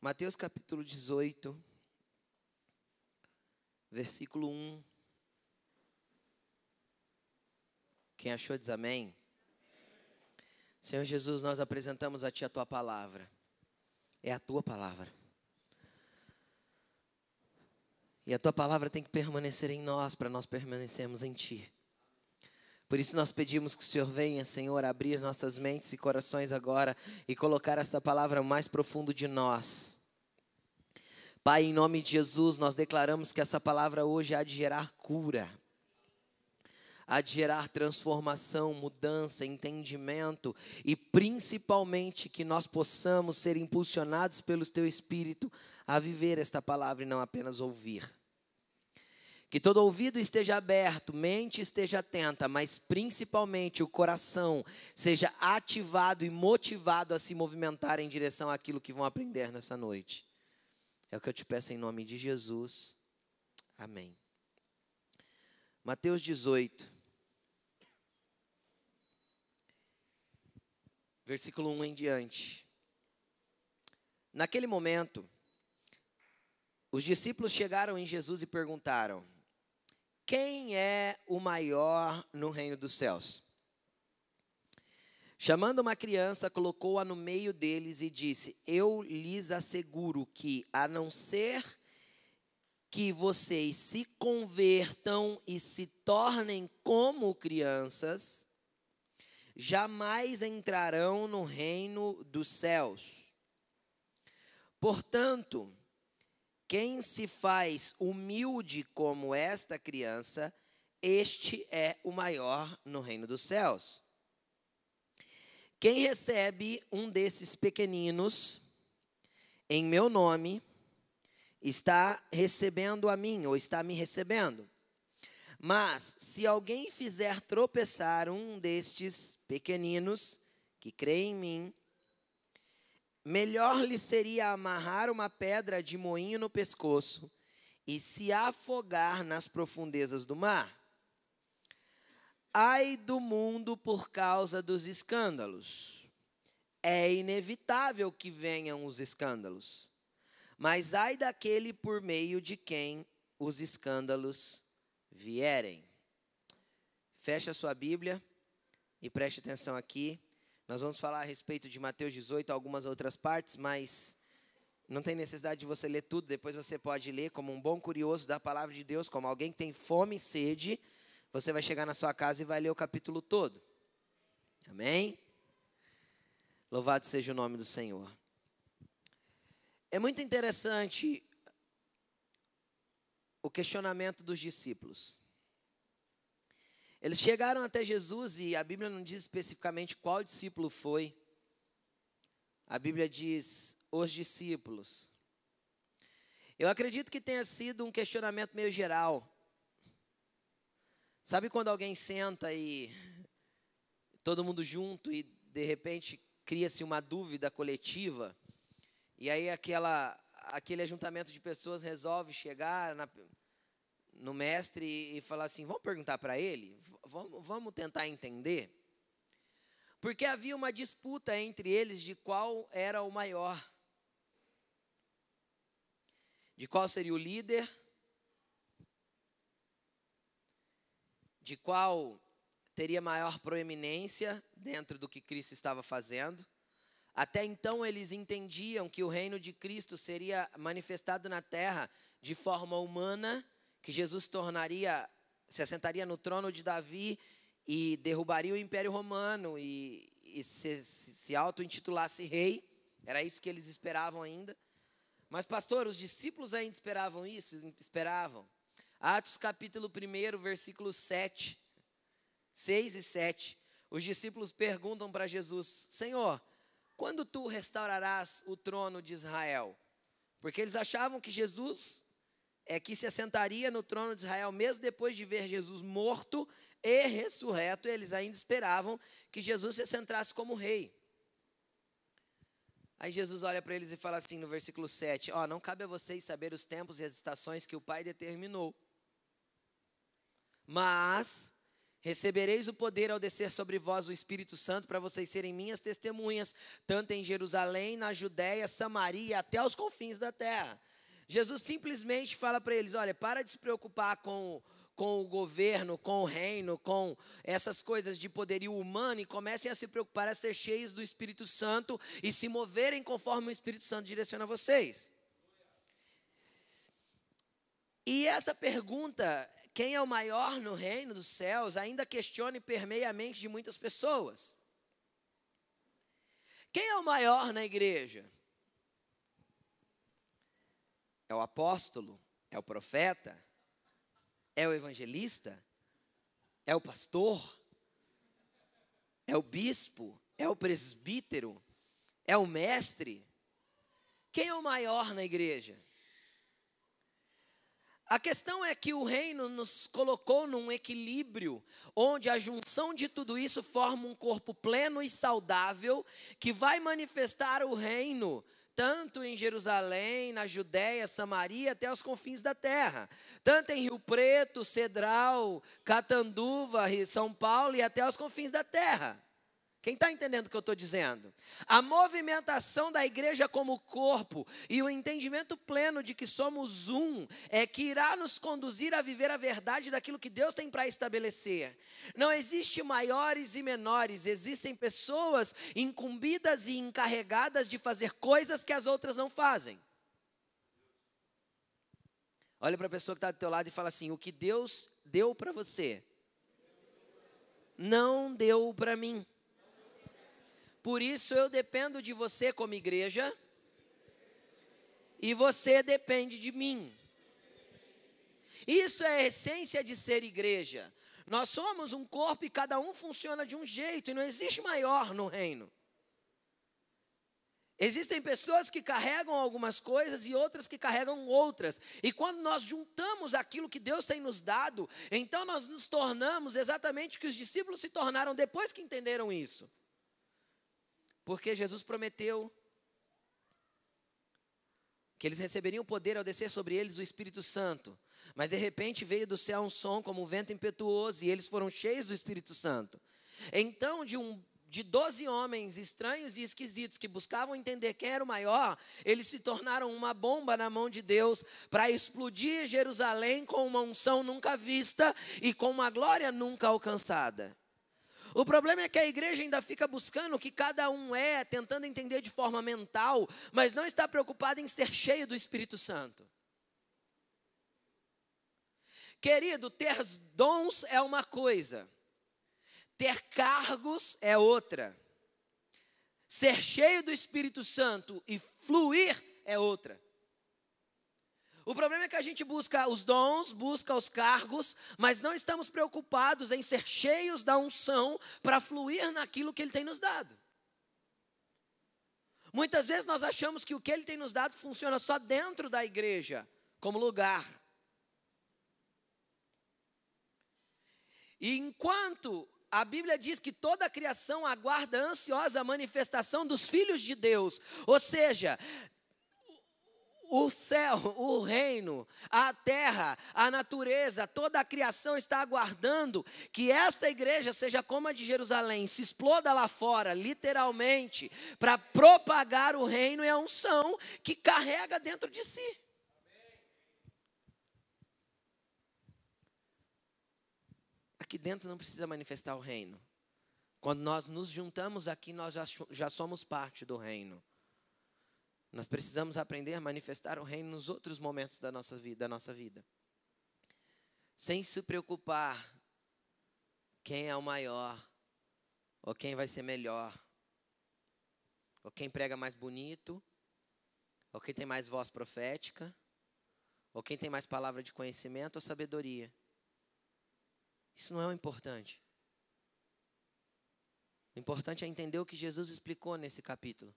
Mateus capítulo 18, versículo 1. Quem achou diz amém. Senhor Jesus, nós apresentamos a Ti a Tua palavra. É a Tua palavra. E a Tua palavra tem que permanecer em nós para nós permanecermos em Ti. Por isso nós pedimos que o Senhor venha, Senhor, abrir nossas mentes e corações agora e colocar esta palavra mais profundo de nós. Pai, em nome de Jesus, nós declaramos que essa palavra hoje há de gerar cura, há de gerar transformação, mudança, entendimento e principalmente que nós possamos ser impulsionados pelo Teu Espírito a viver esta palavra e não apenas ouvir. Que todo ouvido esteja aberto, mente esteja atenta, mas principalmente o coração seja ativado e motivado a se movimentar em direção àquilo que vão aprender nessa noite. É o que eu te peço em nome de Jesus. Amém. Mateus 18, versículo 1 em diante. Naquele momento, os discípulos chegaram em Jesus e perguntaram: quem é o maior no reino dos céus? Chamando uma criança, colocou-a no meio deles e disse: Eu lhes asseguro que, a não ser que vocês se convertam e se tornem como crianças, jamais entrarão no reino dos céus. Portanto, quem se faz humilde como esta criança, este é o maior no reino dos céus. Quem recebe um desses pequeninos em meu nome, está recebendo a mim, ou está me recebendo. Mas se alguém fizer tropeçar um destes pequeninos que crê em mim, Melhor lhe seria amarrar uma pedra de moinho no pescoço e se afogar nas profundezas do mar. Ai do mundo por causa dos escândalos. É inevitável que venham os escândalos, mas ai daquele por meio de quem os escândalos vierem. Feche a sua Bíblia e preste atenção aqui. Nós vamos falar a respeito de Mateus 18, algumas outras partes, mas não tem necessidade de você ler tudo, depois você pode ler como um bom curioso da palavra de Deus, como alguém que tem fome e sede, você vai chegar na sua casa e vai ler o capítulo todo. Amém? Louvado seja o nome do Senhor. É muito interessante o questionamento dos discípulos. Eles chegaram até Jesus e a Bíblia não diz especificamente qual discípulo foi. A Bíblia diz os discípulos. Eu acredito que tenha sido um questionamento meio geral. Sabe quando alguém senta e todo mundo junto e de repente cria-se uma dúvida coletiva e aí aquela aquele ajuntamento de pessoas resolve chegar na, no mestre e falar assim: vamos perguntar para ele, vamos, vamos tentar entender. Porque havia uma disputa entre eles de qual era o maior, de qual seria o líder, de qual teria maior proeminência dentro do que Cristo estava fazendo. Até então eles entendiam que o reino de Cristo seria manifestado na terra de forma humana que Jesus tornaria, se assentaria no trono de Davi e derrubaria o Império Romano e, e se, se auto-intitulasse rei. Era isso que eles esperavam ainda. Mas, pastor, os discípulos ainda esperavam isso? Esperavam. Atos capítulo 1, versículo 7, 6 e 7. Os discípulos perguntam para Jesus: Senhor, quando tu restaurarás o trono de Israel? Porque eles achavam que Jesus é que se assentaria no trono de Israel, mesmo depois de ver Jesus morto e ressurreto, eles ainda esperavam que Jesus se assentasse como rei. Aí Jesus olha para eles e fala assim no versículo 7: Ó, não cabe a vocês saber os tempos e as estações que o Pai determinou. Mas Recebereis o poder ao descer sobre vós o Espírito Santo para vocês serem minhas testemunhas, tanto em Jerusalém, na Judéia, Samaria, até os confins da terra. Jesus simplesmente fala para eles: olha, para de se preocupar com, com o governo, com o reino, com essas coisas de poderio humano e comecem a se preocupar a ser cheios do Espírito Santo e se moverem conforme o Espírito Santo direciona vocês. E essa pergunta quem é o maior no reino dos céus ainda questiona e permeia a mente de muitas pessoas. Quem é o maior na igreja? É o apóstolo? É o profeta? É o evangelista? É o pastor? É o bispo? É o presbítero? É o mestre? Quem é o maior na igreja? A questão é que o reino nos colocou num equilíbrio, onde a junção de tudo isso forma um corpo pleno e saudável, que vai manifestar o reino, tanto em Jerusalém, na Judéia, Samaria, até os confins da terra. Tanto em Rio Preto, Cedral, Catanduva, São Paulo e até os confins da terra. Quem está entendendo o que eu estou dizendo? A movimentação da igreja como corpo e o entendimento pleno de que somos um é que irá nos conduzir a viver a verdade daquilo que Deus tem para estabelecer. Não existe maiores e menores, existem pessoas incumbidas e encarregadas de fazer coisas que as outras não fazem. Olha para a pessoa que está do teu lado e fala assim: o que Deus deu para você, não deu para mim. Por isso eu dependo de você como igreja e você depende de mim. Isso é a essência de ser igreja. Nós somos um corpo e cada um funciona de um jeito e não existe maior no reino. Existem pessoas que carregam algumas coisas e outras que carregam outras. E quando nós juntamos aquilo que Deus tem nos dado, então nós nos tornamos exatamente o que os discípulos se tornaram depois que entenderam isso. Porque Jesus prometeu que eles receberiam poder ao descer sobre eles o Espírito Santo. Mas de repente veio do céu um som como um vento impetuoso e eles foram cheios do Espírito Santo. Então, de um de doze homens estranhos e esquisitos que buscavam entender quem era o maior, eles se tornaram uma bomba na mão de Deus para explodir Jerusalém com uma unção nunca vista e com uma glória nunca alcançada. O problema é que a igreja ainda fica buscando o que cada um é, tentando entender de forma mental, mas não está preocupada em ser cheio do Espírito Santo. Querido, ter dons é uma coisa, ter cargos é outra. Ser cheio do Espírito Santo e fluir é outra. O problema é que a gente busca os dons, busca os cargos, mas não estamos preocupados em ser cheios da unção para fluir naquilo que Ele tem nos dado. Muitas vezes nós achamos que o que Ele tem nos dado funciona só dentro da igreja, como lugar. E enquanto a Bíblia diz que toda a criação aguarda ansiosa a manifestação dos filhos de Deus, ou seja, o céu, o reino, a terra, a natureza, toda a criação está aguardando que esta igreja seja como a de Jerusalém, se exploda lá fora, literalmente, para propagar o reino e a unção que carrega dentro de si. Aqui dentro não precisa manifestar o reino. Quando nós nos juntamos aqui, nós já, já somos parte do reino. Nós precisamos aprender a manifestar o reino nos outros momentos da nossa vida, da nossa vida. Sem se preocupar quem é o maior, ou quem vai ser melhor, ou quem prega mais bonito, ou quem tem mais voz profética, ou quem tem mais palavra de conhecimento ou sabedoria. Isso não é o importante. O importante é entender o que Jesus explicou nesse capítulo.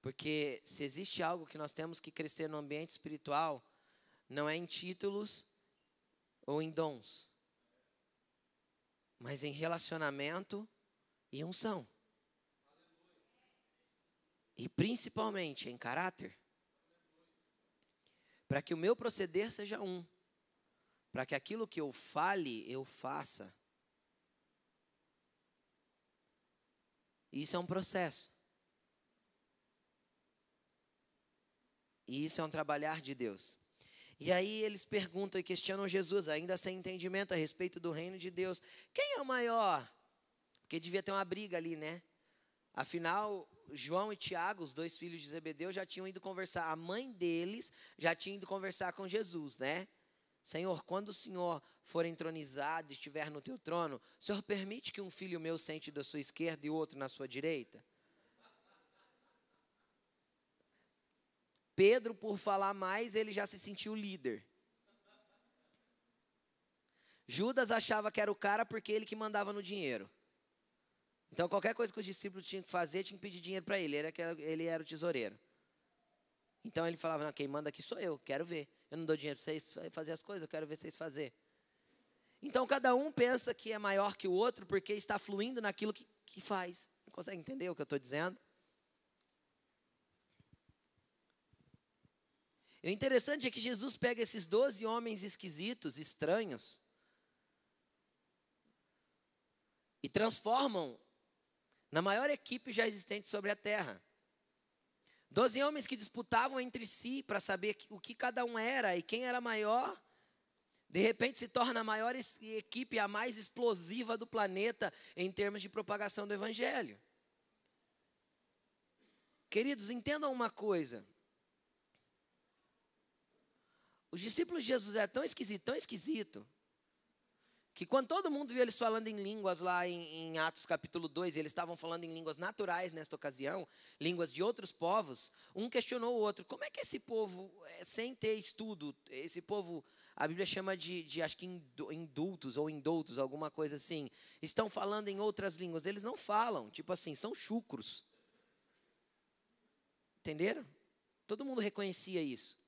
Porque se existe algo que nós temos que crescer no ambiente espiritual, não é em títulos ou em dons, mas em relacionamento e unção. E principalmente em caráter. Para que o meu proceder seja um, para que aquilo que eu fale, eu faça. Isso é um processo. E isso é um trabalhar de Deus. E aí eles perguntam e questionam Jesus, ainda sem entendimento a respeito do reino de Deus. Quem é o maior? Porque devia ter uma briga ali, né? Afinal, João e Tiago, os dois filhos de Zebedeu, já tinham ido conversar. A mãe deles já tinha ido conversar com Jesus, né? Senhor, quando o Senhor for entronizado e estiver no teu trono, o Senhor permite que um filho meu sente da sua esquerda e outro na sua direita? Pedro, por falar mais, ele já se sentiu líder. Judas achava que era o cara porque ele que mandava no dinheiro. Então, qualquer coisa que os discípulos tinham que fazer, tinha que pedir dinheiro para ele. Ele era, o tesoureiro. Então, ele falava: Não, quem manda aqui sou eu, quero ver. Eu não dou dinheiro para vocês fazer as coisas, eu quero ver vocês fazer. Então, cada um pensa que é maior que o outro porque está fluindo naquilo que, que faz. Não consegue entender o que eu estou dizendo? E o interessante é que Jesus pega esses doze homens esquisitos, estranhos, e transformam na maior equipe já existente sobre a terra. Doze homens que disputavam entre si para saber o que cada um era e quem era maior. De repente se torna a maior equipe, a mais explosiva do planeta em termos de propagação do Evangelho. Queridos, entendam uma coisa. Os discípulos de Jesus é tão esquisito, tão esquisito, que quando todo mundo viu eles falando em línguas lá em, em Atos capítulo 2, eles estavam falando em línguas naturais nesta ocasião, línguas de outros povos, um questionou o outro, como é que esse povo, é, sem ter estudo, esse povo, a Bíblia chama de, de acho que indultos ou indultos, alguma coisa assim, estão falando em outras línguas, eles não falam, tipo assim, são chucros. Entenderam? Todo mundo reconhecia isso.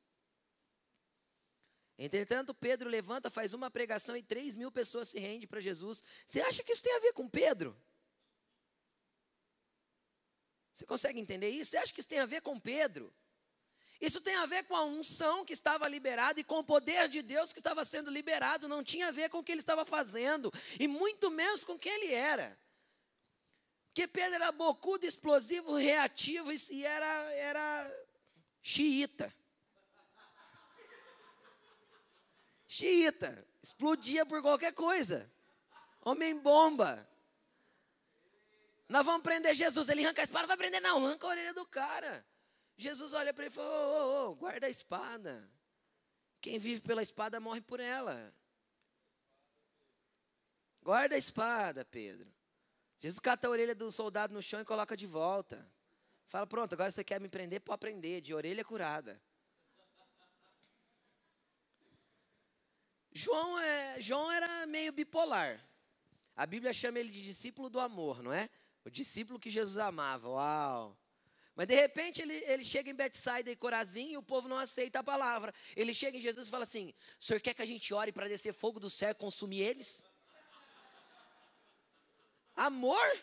Entretanto, Pedro levanta, faz uma pregação e três mil pessoas se rendem para Jesus. Você acha que isso tem a ver com Pedro? Você consegue entender isso? Você acha que isso tem a ver com Pedro? Isso tem a ver com a unção que estava liberada e com o poder de Deus que estava sendo liberado. Não tinha a ver com o que ele estava fazendo, e muito menos com quem ele era. Porque Pedro era bocudo, explosivo, reativo e era, era xiita. Xiita, explodia por qualquer coisa. Homem bomba. Nós vamos prender Jesus. Ele arranca a espada, vai prender, não, arranca a orelha do cara. Jesus olha para ele e fala: ô, ô, ô, guarda a espada. Quem vive pela espada morre por ela. Guarda a espada, Pedro. Jesus cata a orelha do soldado no chão e coloca de volta. Fala: pronto, agora você quer me prender? Pode prender, de orelha curada. João, é, João era meio bipolar. A Bíblia chama ele de discípulo do amor, não é? O discípulo que Jesus amava. Uau! Mas de repente ele, ele chega em Betsaida e Corazim e o povo não aceita a palavra. Ele chega em Jesus e fala assim: O senhor quer que a gente ore para descer fogo do céu e consumir eles? Amor?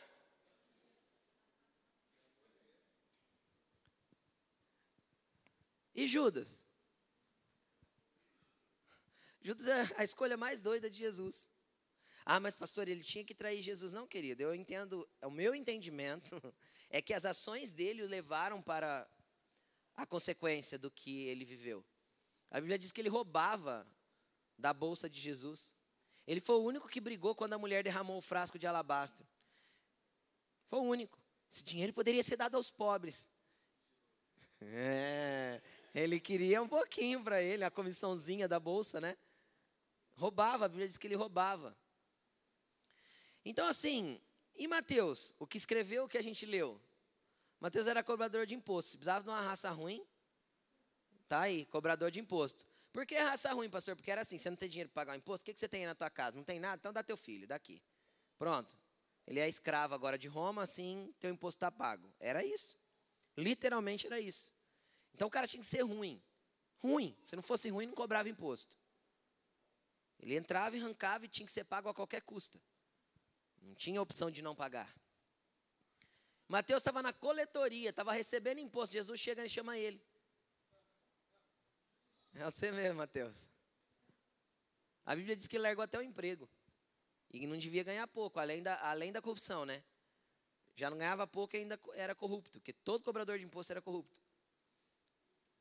E Judas? Judas é a escolha mais doida de Jesus. Ah, mas pastor, ele tinha que trair Jesus. Não, querido, eu entendo, o meu entendimento é que as ações dele o levaram para a consequência do que ele viveu. A Bíblia diz que ele roubava da bolsa de Jesus. Ele foi o único que brigou quando a mulher derramou o frasco de alabastro. Foi o único. Esse dinheiro poderia ser dado aos pobres. É, ele queria um pouquinho para ele, a comissãozinha da bolsa, né? Roubava, a Bíblia diz que ele roubava. Então, assim, e Mateus, o que escreveu o que a gente leu? Mateus era cobrador de imposto. precisava de uma raça ruim, tá aí, cobrador de imposto. Por que raça ruim, pastor? Porque era assim: você não tem dinheiro para pagar o imposto, o que, que você tem aí na tua casa? Não tem nada? Então dá teu filho, daqui. Pronto. Ele é escravo agora de Roma, assim, teu imposto está pago. Era isso. Literalmente era isso. Então o cara tinha que ser ruim. Ruim. Se não fosse ruim, não cobrava imposto. Ele entrava e arrancava e tinha que ser pago a qualquer custo. Não tinha opção de não pagar. Mateus estava na coletoria, estava recebendo imposto. Jesus chega e chama ele. É você mesmo, Mateus. A Bíblia diz que ele largou até o emprego. E não devia ganhar pouco, além da, além da corrupção, né? Já não ganhava pouco e ainda era corrupto, porque todo cobrador de imposto era corrupto.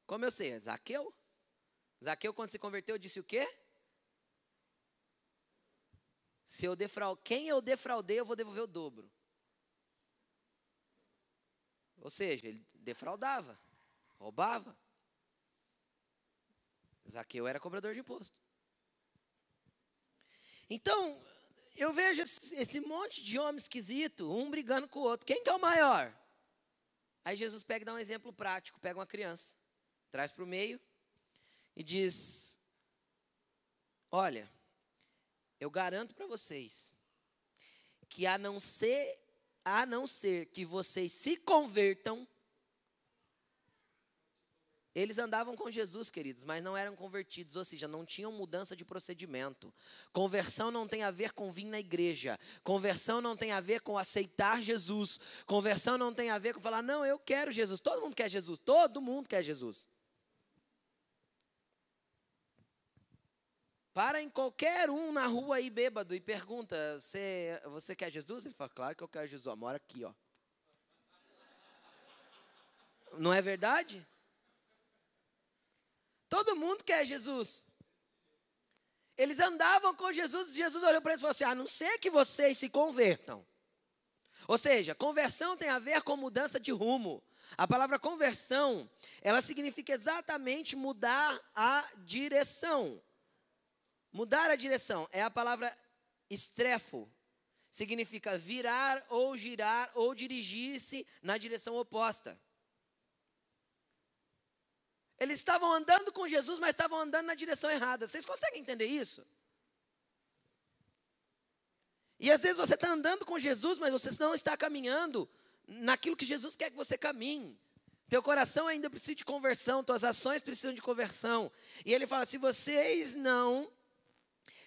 Como eu sei? Zaqueu? Zaqueu, quando se converteu, disse o quê? Se eu defraud... Quem eu defraudei, eu vou devolver o dobro. Ou seja, ele defraudava, roubava. Zaqueu era cobrador de imposto. Então, eu vejo esse monte de homem esquisito, um brigando com o outro. Quem que é o maior? Aí Jesus pega e dá um exemplo prático, pega uma criança, traz para o meio e diz: Olha, eu garanto para vocês que a não ser a não ser que vocês se convertam, eles andavam com Jesus, queridos, mas não eram convertidos, ou seja, não tinham mudança de procedimento. Conversão não tem a ver com vir na igreja. Conversão não tem a ver com aceitar Jesus. Conversão não tem a ver com falar, não, eu quero Jesus. Todo mundo quer Jesus. Todo mundo quer Jesus. Para em qualquer um na rua aí bêbado e pergunta: você, você quer Jesus? Ele fala: Claro que eu quero Jesus. Mora aqui, ó. Não é verdade? Todo mundo quer Jesus. Eles andavam com Jesus Jesus olhou para eles e falou assim: a não ser que vocês se convertam. Ou seja, conversão tem a ver com mudança de rumo. A palavra conversão, ela significa exatamente mudar a direção. Mudar a direção é a palavra estrefo. Significa virar ou girar ou dirigir-se na direção oposta. Eles estavam andando com Jesus, mas estavam andando na direção errada. Vocês conseguem entender isso? E às vezes você está andando com Jesus, mas você não está caminhando naquilo que Jesus quer que você caminhe. Teu coração ainda precisa de conversão, tuas ações precisam de conversão. E ele fala: se vocês não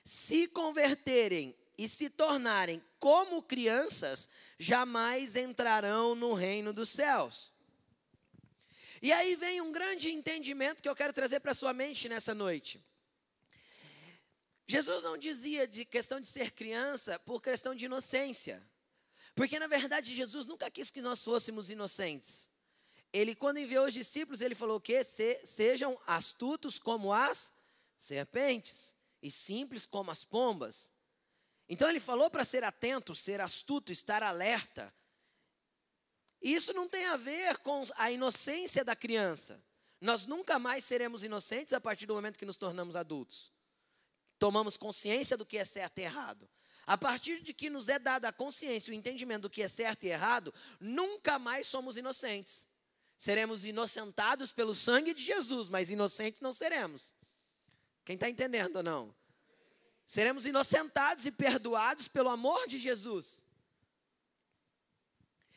se converterem e se tornarem como crianças, jamais entrarão no reino dos céus. E aí vem um grande entendimento que eu quero trazer para sua mente nessa noite. Jesus não dizia de questão de ser criança por questão de inocência. Porque na verdade Jesus nunca quis que nós fôssemos inocentes. Ele quando enviou os discípulos, ele falou que Se, sejam astutos como as serpentes e simples como as pombas. Então ele falou para ser atento, ser astuto, estar alerta, isso não tem a ver com a inocência da criança. Nós nunca mais seremos inocentes a partir do momento que nos tornamos adultos. Tomamos consciência do que é certo e errado. A partir de que nos é dada a consciência, o entendimento do que é certo e errado, nunca mais somos inocentes. Seremos inocentados pelo sangue de Jesus, mas inocentes não seremos. Quem está entendendo ou não? Seremos inocentados e perdoados pelo amor de Jesus.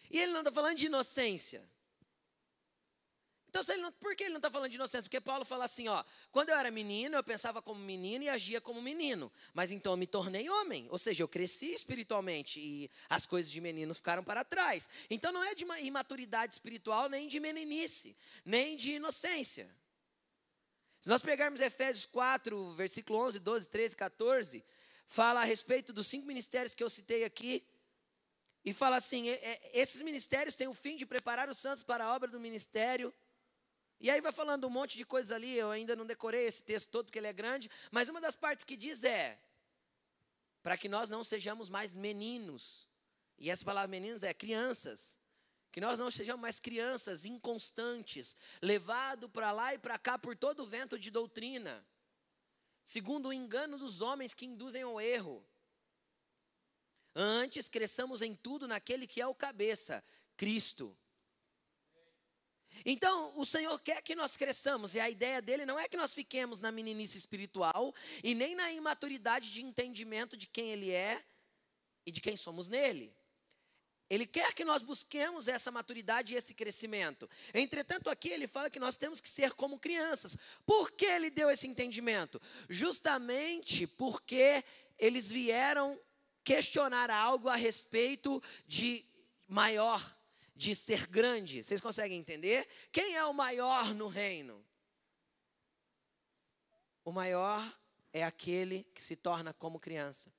E ele não está falando de inocência. Então, não, por que ele não está falando de inocência? Porque Paulo fala assim: ó, quando eu era menino, eu pensava como menino e agia como menino. Mas então eu me tornei homem. Ou seja, eu cresci espiritualmente e as coisas de menino ficaram para trás. Então não é de uma imaturidade espiritual, nem de meninice, nem de inocência. Se nós pegarmos Efésios 4, versículo 11, 12, 13, 14, fala a respeito dos cinco ministérios que eu citei aqui e fala assim: esses ministérios têm o fim de preparar os santos para a obra do ministério. E aí vai falando um monte de coisas ali, eu ainda não decorei esse texto todo porque ele é grande, mas uma das partes que diz é: para que nós não sejamos mais meninos. E essa palavra meninos é crianças. Que nós não sejamos mais crianças inconstantes, levado para lá e para cá por todo o vento de doutrina, segundo o engano dos homens que induzem ao erro. Antes cresçamos em tudo naquele que é o cabeça, Cristo. Então, o Senhor quer que nós cresçamos, e a ideia dele não é que nós fiquemos na meninice espiritual e nem na imaturidade de entendimento de quem ele é e de quem somos nele. Ele quer que nós busquemos essa maturidade e esse crescimento. Entretanto, aqui ele fala que nós temos que ser como crianças. Por que ele deu esse entendimento? Justamente porque eles vieram questionar algo a respeito de maior, de ser grande. Vocês conseguem entender? Quem é o maior no reino? O maior é aquele que se torna como criança.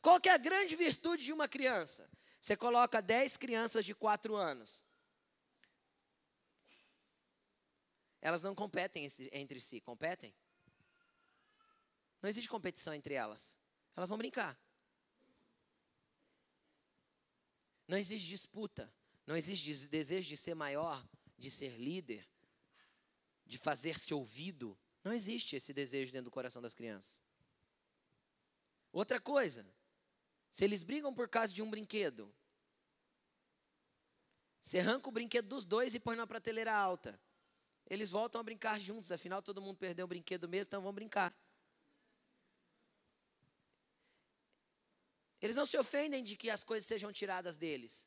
Qual que é a grande virtude de uma criança? Você coloca 10 crianças de 4 anos. Elas não competem entre si, competem? Não existe competição entre elas. Elas vão brincar. Não existe disputa. Não existe desejo de ser maior, de ser líder, de fazer-se ouvido. Não existe esse desejo dentro do coração das crianças. Outra coisa, se eles brigam por causa de um brinquedo, você arranca o brinquedo dos dois e põe na prateleira alta. Eles voltam a brincar juntos, afinal todo mundo perdeu o brinquedo mesmo, então vão brincar. Eles não se ofendem de que as coisas sejam tiradas deles.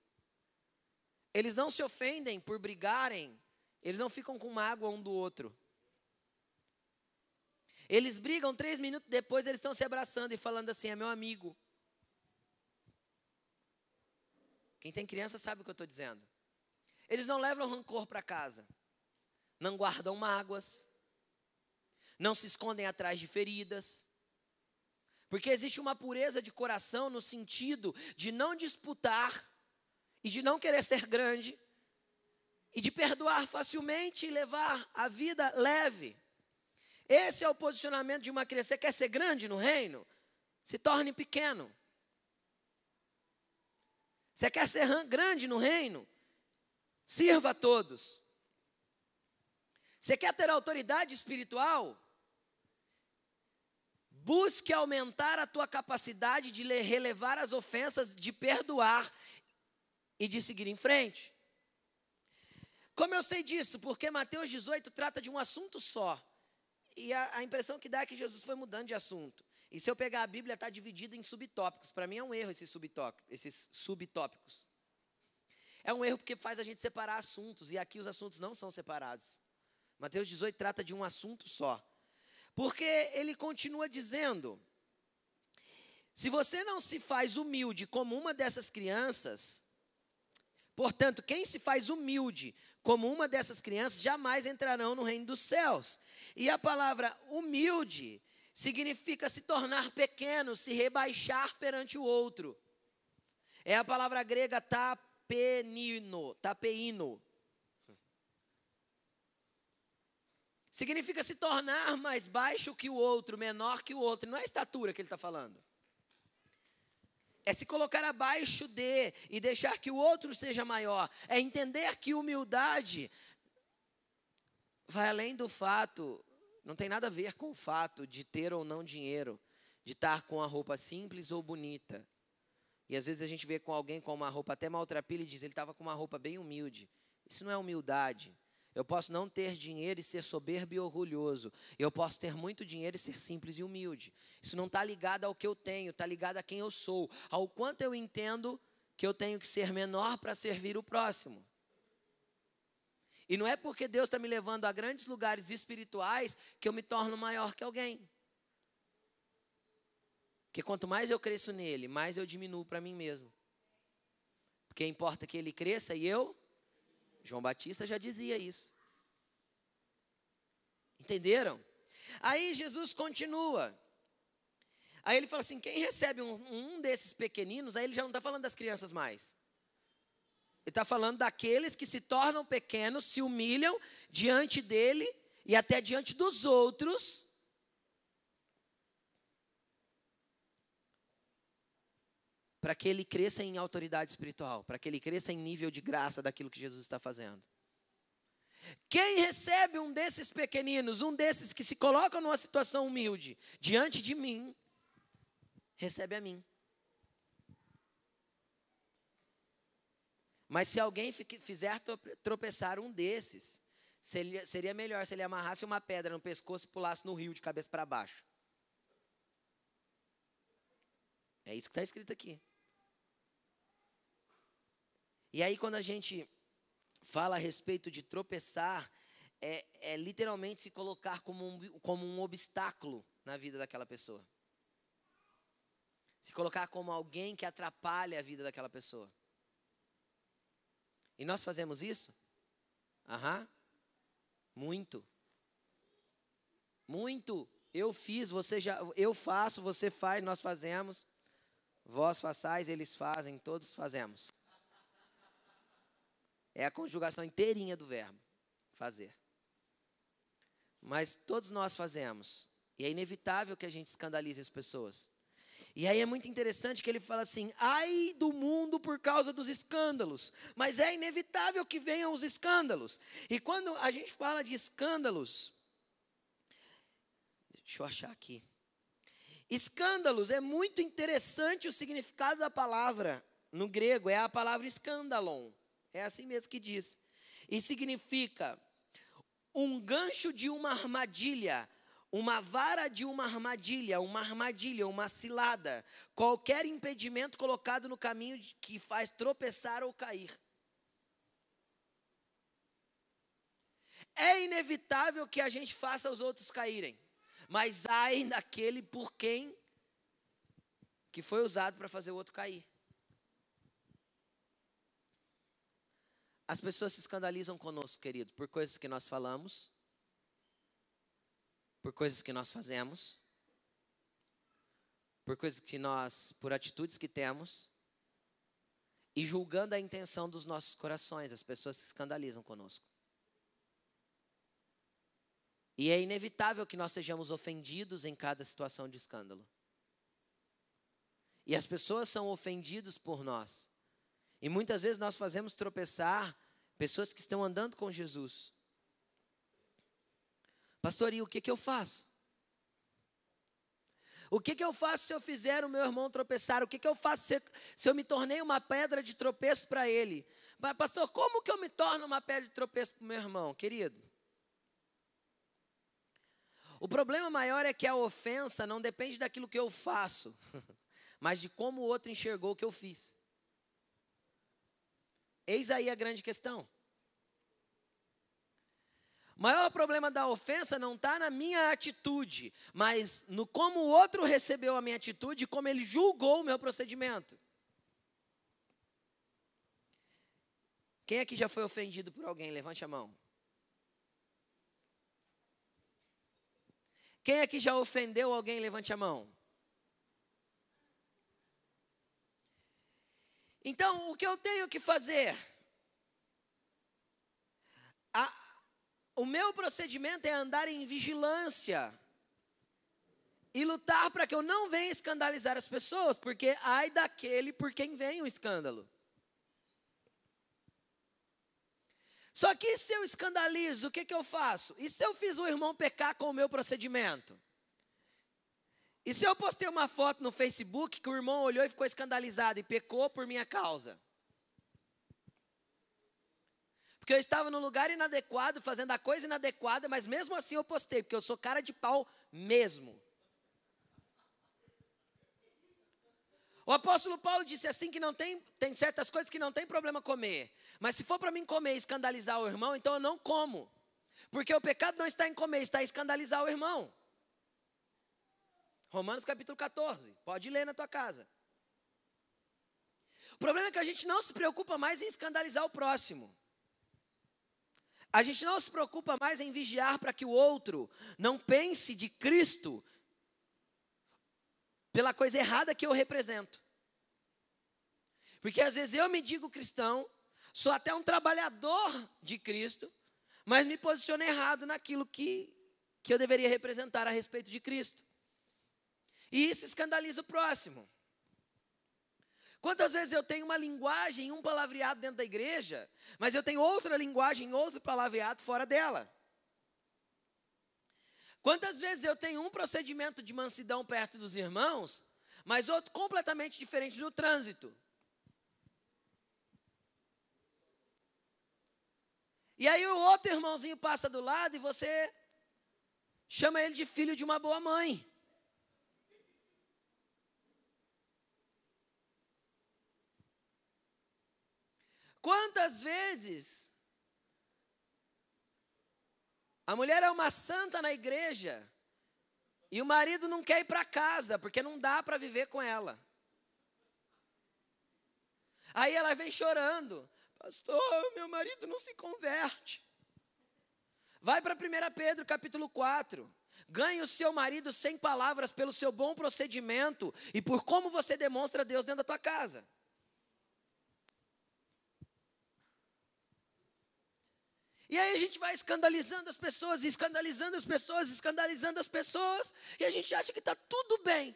Eles não se ofendem por brigarem, eles não ficam com mágoa um do outro. Eles brigam três minutos depois, eles estão se abraçando e falando assim: é meu amigo. Quem tem criança sabe o que eu estou dizendo. Eles não levam rancor para casa, não guardam mágoas, não se escondem atrás de feridas. Porque existe uma pureza de coração no sentido de não disputar e de não querer ser grande e de perdoar facilmente e levar a vida leve. Esse é o posicionamento de uma criança. Você quer ser grande no reino? Se torne pequeno. Você quer ser grande no reino? Sirva a todos. Você quer ter autoridade espiritual? Busque aumentar a tua capacidade de relevar as ofensas, de perdoar e de seguir em frente. Como eu sei disso? Porque Mateus 18 trata de um assunto só. E a, a impressão que dá é que Jesus foi mudando de assunto. E se eu pegar a Bíblia, está dividida em subtópicos. Para mim é um erro esses esses subtópicos. É um erro porque faz a gente separar assuntos. E aqui os assuntos não são separados. Mateus 18 trata de um assunto só. Porque ele continua dizendo: se você não se faz humilde como uma dessas crianças, portanto, quem se faz humilde como uma dessas crianças jamais entrarão no reino dos céus. E a palavra humilde significa se tornar pequeno, se rebaixar perante o outro. É a palavra grega tapenino, tapeino. Significa se tornar mais baixo que o outro, menor que o outro. Não é a estatura que ele está falando. É se colocar abaixo de e deixar que o outro seja maior. É entender que humildade vai além do fato, não tem nada a ver com o fato de ter ou não dinheiro, de estar com a roupa simples ou bonita. E às vezes a gente vê com alguém com uma roupa até maltrapilha e diz, ele estava com uma roupa bem humilde. Isso não é humildade. Eu posso não ter dinheiro e ser soberbo e orgulhoso. Eu posso ter muito dinheiro e ser simples e humilde. Isso não está ligado ao que eu tenho, está ligado a quem eu sou, ao quanto eu entendo que eu tenho que ser menor para servir o próximo. E não é porque Deus está me levando a grandes lugares espirituais que eu me torno maior que alguém. Porque quanto mais eu cresço nele, mais eu diminuo para mim mesmo. Porque importa que ele cresça e eu João Batista já dizia isso. Entenderam? Aí Jesus continua. Aí ele fala assim: quem recebe um, um desses pequeninos, aí ele já não está falando das crianças mais. Está falando daqueles que se tornam pequenos, se humilham diante dele e até diante dos outros. Para que ele cresça em autoridade espiritual, para que ele cresça em nível de graça daquilo que Jesus está fazendo. Quem recebe um desses pequeninos, um desses que se colocam numa situação humilde diante de mim, recebe a mim. Mas se alguém fizer tropeçar um desses, seria melhor se ele amarrasse uma pedra no pescoço e pulasse no rio de cabeça para baixo. É isso que está escrito aqui. E aí, quando a gente fala a respeito de tropeçar, é, é literalmente se colocar como um, como um obstáculo na vida daquela pessoa. Se colocar como alguém que atrapalha a vida daquela pessoa. E nós fazemos isso? Aham. Muito. Muito. Eu fiz, você já, eu faço, você faz, nós fazemos. Vós façais, eles fazem, todos fazemos. É a conjugação inteirinha do verbo, fazer. Mas todos nós fazemos. E é inevitável que a gente escandalize as pessoas. E aí é muito interessante que ele fala assim: ai do mundo por causa dos escândalos. Mas é inevitável que venham os escândalos. E quando a gente fala de escândalos, deixa eu achar aqui. Escândalos é muito interessante o significado da palavra no grego, é a palavra escandalon. É assim mesmo que diz. E significa um gancho de uma armadilha, uma vara de uma armadilha, uma armadilha, uma cilada, qualquer impedimento colocado no caminho que faz tropeçar ou cair. É inevitável que a gente faça os outros caírem, mas ai daquele por quem que foi usado para fazer o outro cair. As pessoas se escandalizam conosco, querido, por coisas que nós falamos, por coisas que nós fazemos, por coisas que nós, por atitudes que temos, e julgando a intenção dos nossos corações, as pessoas se escandalizam conosco. E é inevitável que nós sejamos ofendidos em cada situação de escândalo. E as pessoas são ofendidas por nós. E muitas vezes nós fazemos tropeçar pessoas que estão andando com Jesus. Pastor, e o que, que eu faço? O que, que eu faço se eu fizer o meu irmão tropeçar? O que, que eu faço se, se eu me tornei uma pedra de tropeço para ele? Mas, pastor, como que eu me torno uma pedra de tropeço para o meu irmão, querido? O problema maior é que a ofensa não depende daquilo que eu faço, mas de como o outro enxergou o que eu fiz. Eis aí a grande questão. O maior problema da ofensa não está na minha atitude, mas no como o outro recebeu a minha atitude e como ele julgou o meu procedimento. Quem aqui já foi ofendido por alguém? Levante a mão. Quem aqui já ofendeu alguém? Levante a mão. Então, o que eu tenho que fazer? A, o meu procedimento é andar em vigilância e lutar para que eu não venha escandalizar as pessoas, porque ai daquele por quem vem o escândalo. Só que se eu escandalizo, o que, que eu faço? E se eu fiz o irmão pecar com o meu procedimento? E se eu postei uma foto no Facebook que o irmão olhou e ficou escandalizado e pecou por minha causa? Porque eu estava no lugar inadequado, fazendo a coisa inadequada, mas mesmo assim eu postei, porque eu sou cara de pau mesmo. O apóstolo Paulo disse assim que não tem, tem certas coisas que não tem problema comer. Mas se for para mim comer e escandalizar o irmão, então eu não como. Porque o pecado não está em comer, está em escandalizar o irmão. Romanos capítulo 14. Pode ler na tua casa. O problema é que a gente não se preocupa mais em escandalizar o próximo. A gente não se preocupa mais em vigiar para que o outro não pense de Cristo pela coisa errada que eu represento. Porque às vezes eu me digo cristão, sou até um trabalhador de Cristo, mas me posiciono errado naquilo que, que eu deveria representar a respeito de Cristo. E isso escandaliza o próximo. Quantas vezes eu tenho uma linguagem, um palavreado dentro da igreja, mas eu tenho outra linguagem, outro palavreado fora dela? Quantas vezes eu tenho um procedimento de mansidão perto dos irmãos, mas outro completamente diferente no trânsito? E aí o outro irmãozinho passa do lado e você chama ele de filho de uma boa mãe. Quantas vezes a mulher é uma santa na igreja e o marido não quer ir para casa porque não dá para viver com ela. Aí ela vem chorando: Pastor, meu marido não se converte. Vai para 1 Pedro capítulo 4. Ganhe o seu marido sem palavras pelo seu bom procedimento e por como você demonstra Deus dentro da tua casa. E aí a gente vai escandalizando as pessoas, escandalizando as pessoas, escandalizando as pessoas, e a gente acha que está tudo bem.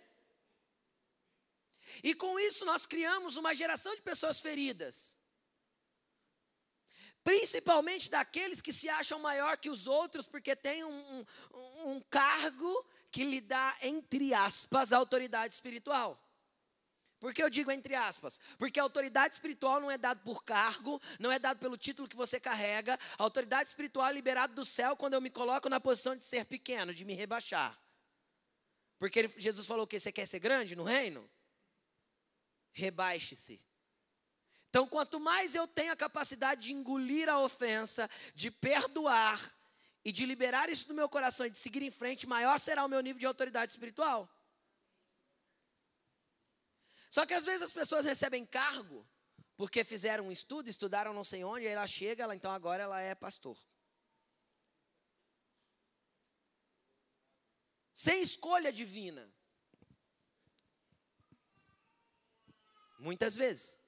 E com isso nós criamos uma geração de pessoas feridas. Principalmente daqueles que se acham maior que os outros, porque tem um, um, um cargo que lhe dá, entre aspas, autoridade espiritual. Por que eu digo entre aspas? Porque a autoridade espiritual não é dada por cargo, não é dada pelo título que você carrega. A autoridade espiritual é liberada do céu quando eu me coloco na posição de ser pequeno, de me rebaixar. Porque Jesus falou que você quer ser grande no reino? Rebaixe-se. Então, quanto mais eu tenho a capacidade de engolir a ofensa, de perdoar e de liberar isso do meu coração e de seguir em frente, maior será o meu nível de autoridade espiritual. Só que às vezes as pessoas recebem cargo porque fizeram um estudo, estudaram não sei onde, aí ela chega, ela, então agora ela é pastor. Sem escolha divina. Muitas vezes.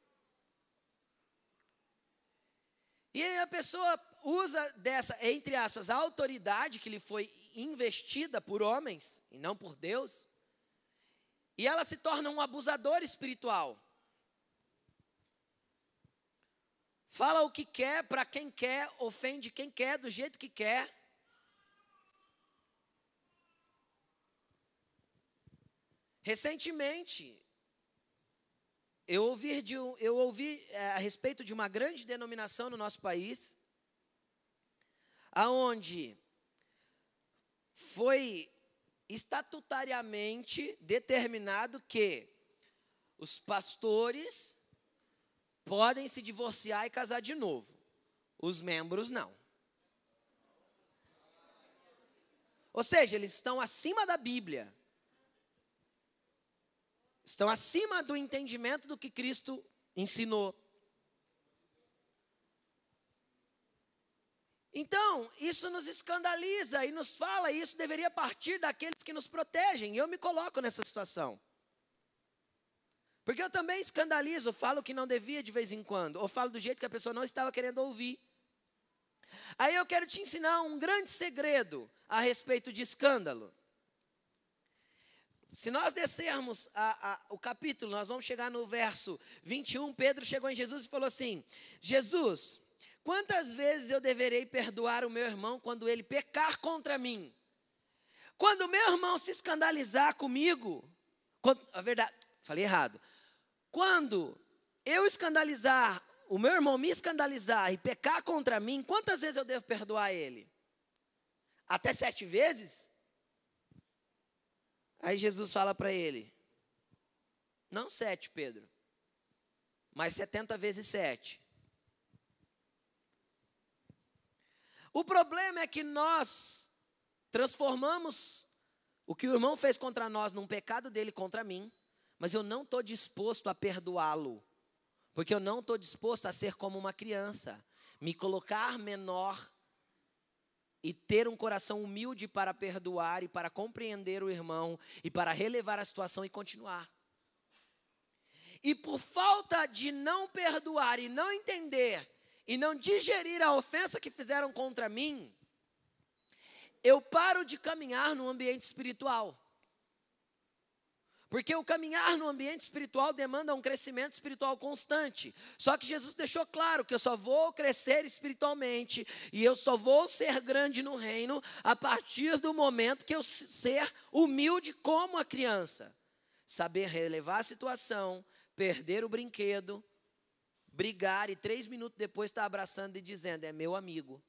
E aí a pessoa usa dessa, entre aspas, autoridade que lhe foi investida por homens e não por Deus, e ela se torna um abusador espiritual. Fala o que quer, para quem quer, ofende quem quer, do jeito que quer. Recentemente, eu ouvi, de, eu ouvi é, a respeito de uma grande denominação no nosso país, aonde foi estatutariamente determinado que os pastores podem se divorciar e casar de novo, os membros não. Ou seja, eles estão acima da Bíblia. Estão acima do entendimento do que Cristo ensinou. Então, isso nos escandaliza e nos fala, e isso deveria partir daqueles que nos protegem. Eu me coloco nessa situação. Porque eu também escandalizo, falo que não devia de vez em quando, ou falo do jeito que a pessoa não estava querendo ouvir. Aí eu quero te ensinar um grande segredo a respeito de escândalo. Se nós descermos a, a, o capítulo, nós vamos chegar no verso 21. Pedro chegou em Jesus e falou assim: Jesus, Quantas vezes eu deverei perdoar o meu irmão quando ele pecar contra mim? Quando o meu irmão se escandalizar comigo, quando, a verdade, falei errado. Quando eu escandalizar, o meu irmão me escandalizar e pecar contra mim, quantas vezes eu devo perdoar ele? Até sete vezes? Aí Jesus fala para ele: Não sete, Pedro, mas setenta vezes sete. O problema é que nós transformamos o que o irmão fez contra nós num pecado dele contra mim, mas eu não estou disposto a perdoá-lo, porque eu não estou disposto a ser como uma criança, me colocar menor e ter um coração humilde para perdoar e para compreender o irmão e para relevar a situação e continuar. E por falta de não perdoar e não entender e não digerir a ofensa que fizeram contra mim, eu paro de caminhar no ambiente espiritual. Porque o caminhar no ambiente espiritual demanda um crescimento espiritual constante. Só que Jesus deixou claro que eu só vou crescer espiritualmente e eu só vou ser grande no reino a partir do momento que eu ser humilde como a criança. Saber relevar a situação, perder o brinquedo, brigar e três minutos depois estar tá abraçando e dizendo: é meu amigo.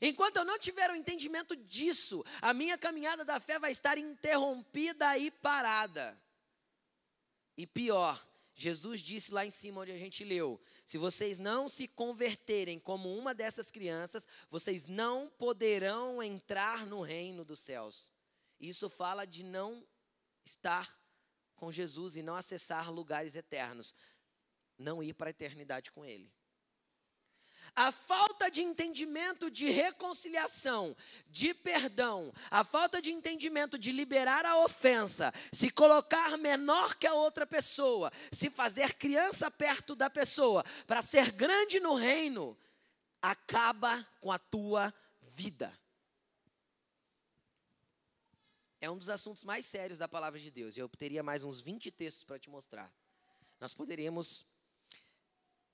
Enquanto eu não tiver o entendimento disso, a minha caminhada da fé vai estar interrompida e parada. E pior, Jesus disse lá em cima onde a gente leu: se vocês não se converterem como uma dessas crianças, vocês não poderão entrar no reino dos céus. Isso fala de não estar com Jesus e não acessar lugares eternos, não ir para a eternidade com Ele. A falta de entendimento de reconciliação, de perdão, a falta de entendimento de liberar a ofensa, se colocar menor que a outra pessoa, se fazer criança perto da pessoa, para ser grande no reino, acaba com a tua vida. É um dos assuntos mais sérios da palavra de Deus. Eu teria mais uns 20 textos para te mostrar. Nós poderíamos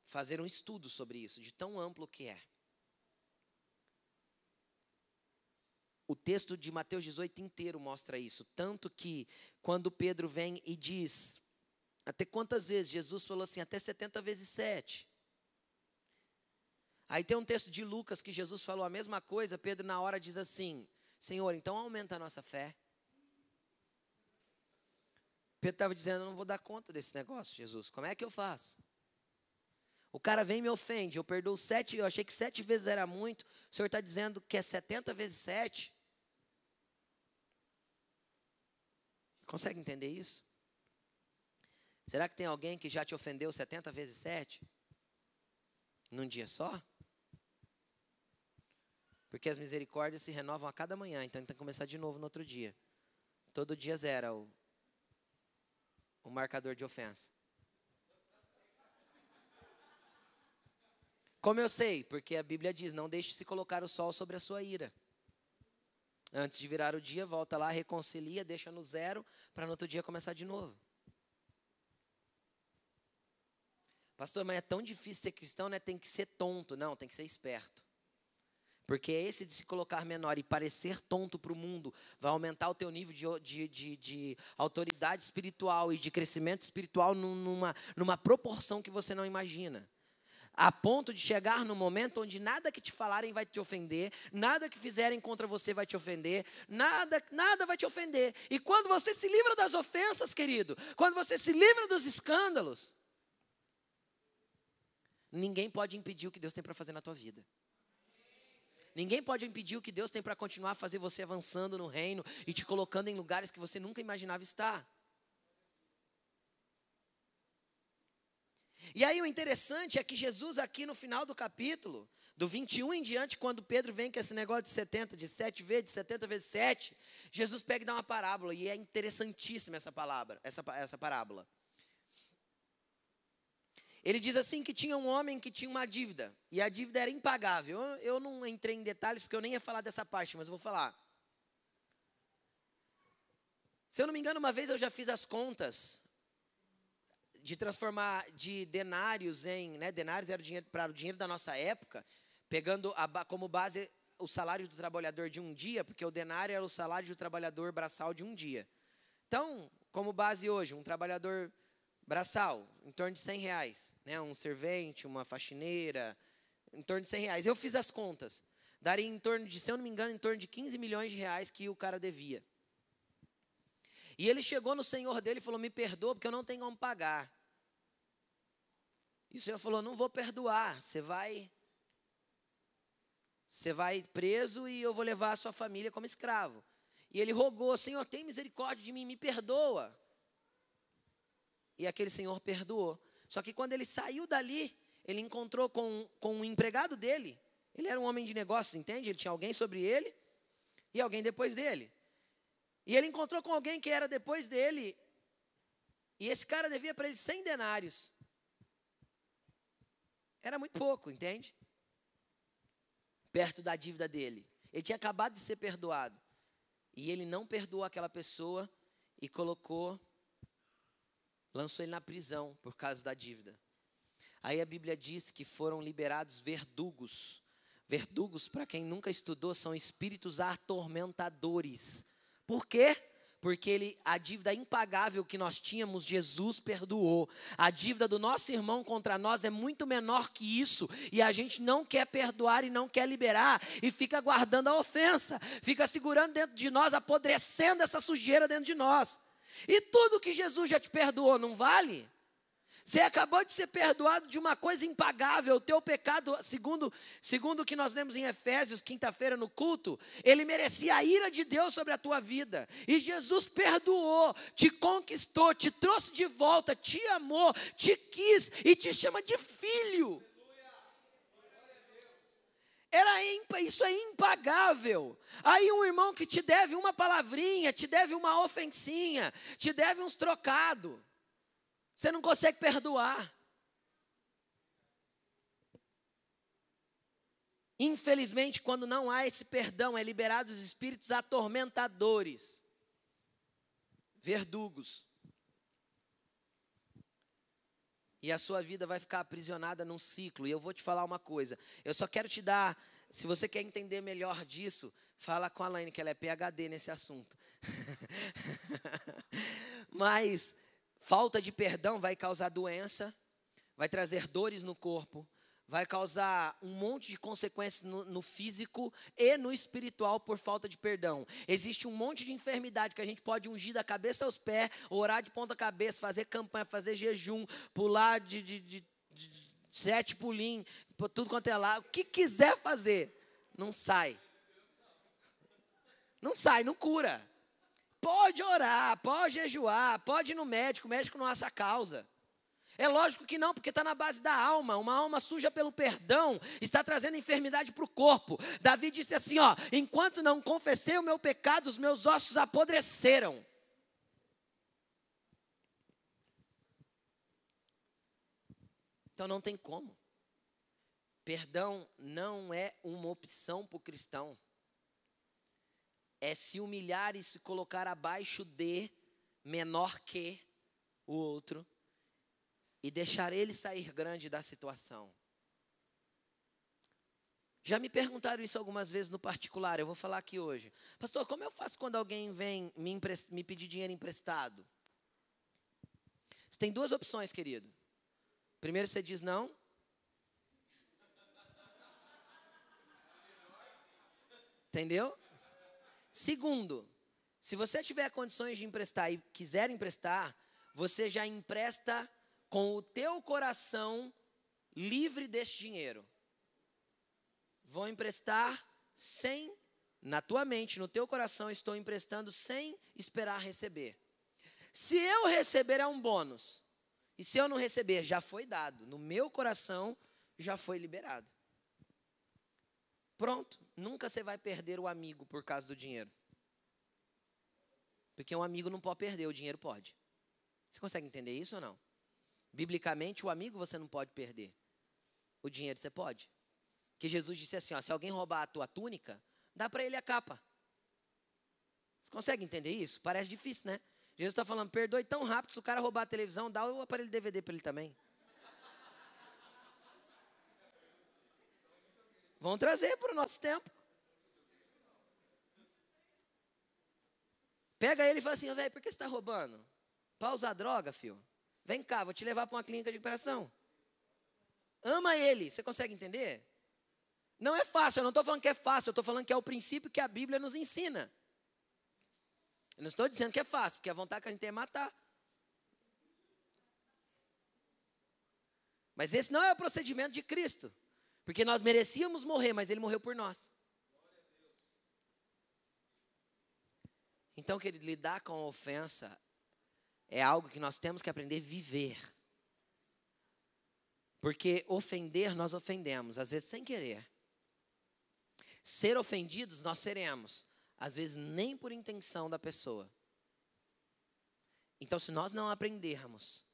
fazer um estudo sobre isso, de tão amplo que é. O texto de Mateus 18 inteiro mostra isso. Tanto que, quando Pedro vem e diz, até quantas vezes? Jesus falou assim, até 70 vezes 7. Aí tem um texto de Lucas que Jesus falou a mesma coisa. Pedro, na hora, diz assim: Senhor, então aumenta a nossa fé. Pedro estava dizendo: Eu não vou dar conta desse negócio, Jesus. Como é que eu faço? O cara vem e me ofende, eu perdoo sete, eu achei que sete vezes era muito, o senhor está dizendo que é setenta vezes sete. Consegue entender isso? Será que tem alguém que já te ofendeu setenta vezes sete? Num dia só? Porque as misericórdias se renovam a cada manhã, então tem que começar de novo no outro dia. Todo dia zero o, marcador de ofensa. Como eu sei? Porque a Bíblia diz: não deixe se colocar o sol sobre a sua ira. Antes de virar o dia, volta lá, reconcilia, deixa no zero, para no outro dia começar de novo. Pastor, mas é tão difícil ser cristão, né? Tem que ser tonto. Não, tem que ser esperto. Porque esse de se colocar menor e parecer tonto para o mundo vai aumentar o teu nível de, de, de, de, autoridade espiritual e de crescimento espiritual numa, numa proporção que você não imagina a ponto de chegar no momento onde nada que te falarem vai te ofender, nada que fizerem contra você vai te ofender, nada, nada vai te ofender. E quando você se livra das ofensas, querido, quando você se livra dos escândalos, ninguém pode impedir o que Deus tem para fazer na tua vida. Ninguém pode impedir o que Deus tem para continuar a fazer você avançando no reino e te colocando em lugares que você nunca imaginava estar. E aí o interessante é que Jesus, aqui no final do capítulo, do 21 em diante, quando Pedro vem com esse negócio de 70, de 7 vezes, de 70 vezes 7, Jesus pega e dá uma parábola, e é interessantíssima essa palavra, essa, essa parábola. Ele diz assim que tinha um homem que tinha uma dívida, e a dívida era impagável. Eu, eu não entrei em detalhes, porque eu nem ia falar dessa parte, mas eu vou falar. Se eu não me engano, uma vez eu já fiz as contas de transformar de denários em, né, denários era o dinheiro para o dinheiro da nossa época, pegando a, como base o salário do trabalhador de um dia, porque o denário era o salário do trabalhador braçal de um dia. Então, como base hoje, um trabalhador braçal, em torno de 100 reais, né, um servente, uma faxineira, em torno de 100 reais. Eu fiz as contas, daria em torno de, se eu não me engano, em torno de 15 milhões de reais que o cara devia. E ele chegou no senhor dele e falou: Me perdoa, porque eu não tenho como pagar. E o senhor falou: Não vou perdoar, você vai. Você vai preso e eu vou levar a sua família como escravo. E ele rogou: Senhor, tem misericórdia de mim, me perdoa. E aquele senhor perdoou. Só que quando ele saiu dali, ele encontrou com, com um empregado dele. Ele era um homem de negócios, entende? Ele tinha alguém sobre ele e alguém depois dele. E ele encontrou com alguém que era depois dele. E esse cara devia para ele 100 denários. Era muito pouco, entende? Perto da dívida dele. Ele tinha acabado de ser perdoado. E ele não perdoou aquela pessoa e colocou, lançou ele na prisão por causa da dívida. Aí a Bíblia diz que foram liberados verdugos. Verdugos, para quem nunca estudou, são espíritos atormentadores por quê? Porque ele, a dívida impagável que nós tínhamos, Jesus perdoou. A dívida do nosso irmão contra nós é muito menor que isso. E a gente não quer perdoar e não quer liberar. E fica guardando a ofensa. Fica segurando dentro de nós, apodrecendo essa sujeira dentro de nós. E tudo que Jesus já te perdoou, não vale? Você acabou de ser perdoado de uma coisa impagável. O teu pecado, segundo, segundo o que nós lemos em Efésios, quinta-feira no culto, ele merecia a ira de Deus sobre a tua vida. E Jesus perdoou, te conquistou, te trouxe de volta, te amou, te quis e te chama de filho. Era isso é impagável. Aí um irmão que te deve uma palavrinha, te deve uma ofensinha, te deve uns trocados. Você não consegue perdoar. Infelizmente, quando não há esse perdão, é liberado os espíritos atormentadores, verdugos. E a sua vida vai ficar aprisionada num ciclo. E eu vou te falar uma coisa. Eu só quero te dar, se você quer entender melhor disso, fala com a Laine, que ela é PhD nesse assunto. Mas falta de perdão vai causar doença, vai trazer dores no corpo, vai causar um monte de consequências no, no, físico e no espiritual por falta de perdão. Existe um monte de enfermidade que a gente pode ungir da cabeça aos pés, orar de ponta cabeça, fazer campanha, fazer jejum, pular de, de, de, de sete pulinhos, tudo quanto é lá, o que quiser fazer, não sai. Não sai, não cura. Pode orar, pode jejuar, pode ir no médico, o médico não acha a causa. É lógico que não, porque está na base da alma. Uma alma suja pelo perdão está trazendo enfermidade para o corpo. Davi disse assim: ó, enquanto não confessei o meu pecado, os meus ossos apodreceram. Então não tem como. Perdão não é uma opção para o cristão. É se humilhar e se colocar abaixo de, menor que o outro, e deixar ele sair grande da situação. Já me perguntaram isso algumas vezes no particular, eu vou falar aqui hoje. Pastor, como eu faço quando alguém vem me, me pedir dinheiro emprestado? Você tem duas opções, querido. Primeiro você diz não. Entendeu? Segundo, se você tiver condições de emprestar e quiser emprestar, você já empresta com o teu coração livre deste dinheiro. Vou emprestar sem, na tua mente, no teu coração, estou emprestando sem esperar receber. Se eu receber, é um bônus. E se eu não receber, já foi dado. No meu coração, já foi liberado. Pronto. Nunca você vai perder o amigo por causa do dinheiro. Porque um amigo não pode perder, o dinheiro pode. Você consegue entender isso ou não? Biblicamente, o amigo você não pode perder. O dinheiro você pode. Que Jesus disse assim: ó, se alguém roubar a tua túnica, dá para ele a capa. Você consegue entender isso? Parece difícil, né? Jesus está falando, perdoe tão rápido, se o cara roubar a televisão, dá o aparelho DVD para ele também. Vão trazer para o nosso tempo. Pega ele e fala assim, velho, por que você está roubando? Para usar droga, filho. Vem cá, vou te levar para uma clínica de recuperação. Ama ele, você consegue entender? Não é fácil, eu não estou falando que é fácil, eu estou falando que é o princípio que a Bíblia nos ensina. Eu não estou dizendo que é fácil, porque a vontade que a gente tem é matar. Mas esse não é o procedimento de Cristo. Porque nós merecíamos morrer, mas Ele morreu por nós. Então, querido, lidar com a ofensa é algo que nós temos que aprender a viver. Porque ofender, nós ofendemos, às vezes sem querer. Ser ofendidos, nós seremos, às vezes nem por intenção da pessoa. Então, se nós não aprendermos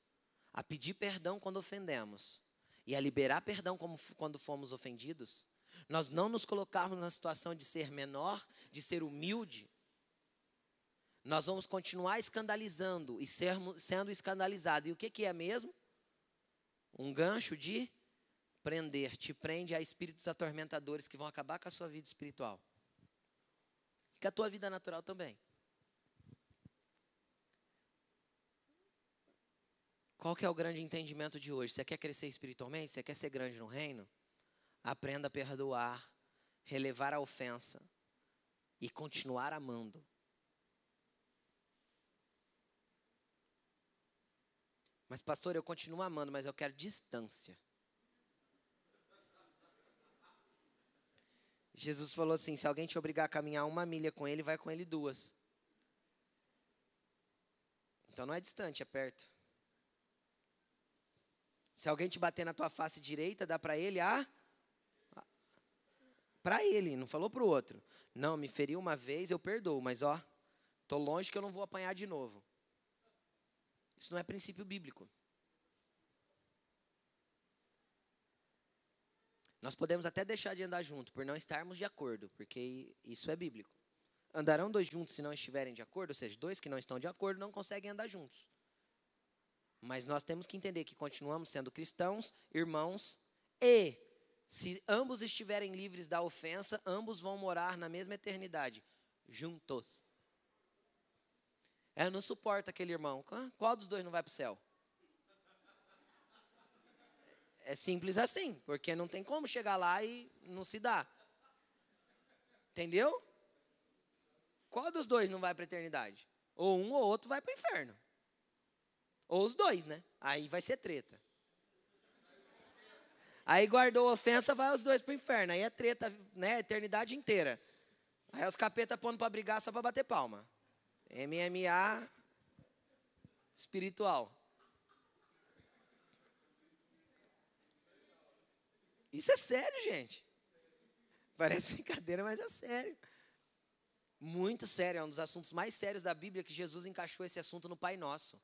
a pedir perdão quando ofendemos e a liberar perdão quando fomos ofendidos, nós não nos colocarmos na situação de ser menor, de ser humilde, nós vamos continuar escandalizando e sermos, sendo escandalizados. E o que, que é mesmo? Um gancho de prender, te prende a espíritos atormentadores que vão acabar com a sua vida espiritual. E com a tua vida natural também. Qual que é o grande entendimento de hoje? Você quer crescer espiritualmente? Você quer ser grande no reino? Aprenda a perdoar, relevar a ofensa e continuar amando. Mas, pastor, eu continuo amando, mas eu quero distância. Jesus falou assim: se alguém te obrigar a caminhar uma milha com ele, vai com ele duas. Então não é distante, é perto. Se alguém te bater na tua face direita, dá para ele a. para ele, não falou para o outro. Não, me feriu uma vez, eu perdoo, mas ó, tô longe que eu não vou apanhar de novo. Isso não é princípio bíblico. Nós podemos até deixar de andar junto por não estarmos de acordo, porque isso é bíblico. Andarão dois juntos se não estiverem de acordo, ou seja, dois que não estão de acordo não conseguem andar juntos. Mas nós temos que entender que continuamos sendo cristãos, irmãos, e se ambos estiverem livres da ofensa, ambos vão morar na mesma eternidade, juntos. Eu não suporto aquele irmão. Qual dos dois não vai para o céu? É simples assim, porque não tem como chegar lá e não se dá. Entendeu? Qual dos dois não vai para a eternidade? Ou um ou outro vai para o inferno. Ou os dois, né? Aí vai ser treta. Aí guardou ofensa, vai os dois para o inferno. Aí é treta, né? A eternidade inteira. Aí os capeta pondo para brigar só para bater palma. MMA espiritual. Isso é sério, gente. Parece brincadeira, mas é sério. Muito sério, é um dos assuntos mais sérios da Bíblia que Jesus encaixou esse assunto no Pai Nosso.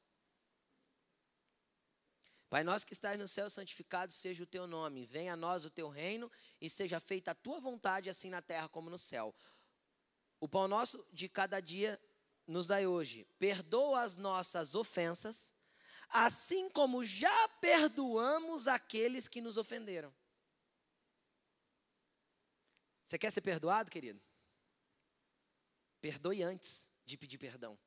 Pai nosso que estás no céu, santificado seja o teu nome. Venha a nós o teu reino e seja feita a tua vontade, assim na terra como no céu. O pão nosso de cada dia nos dai hoje. Perdoa as nossas ofensas, assim como já perdoamos aqueles que nos ofenderam. Você quer ser perdoado, querido? Perdoe antes de pedir perdão.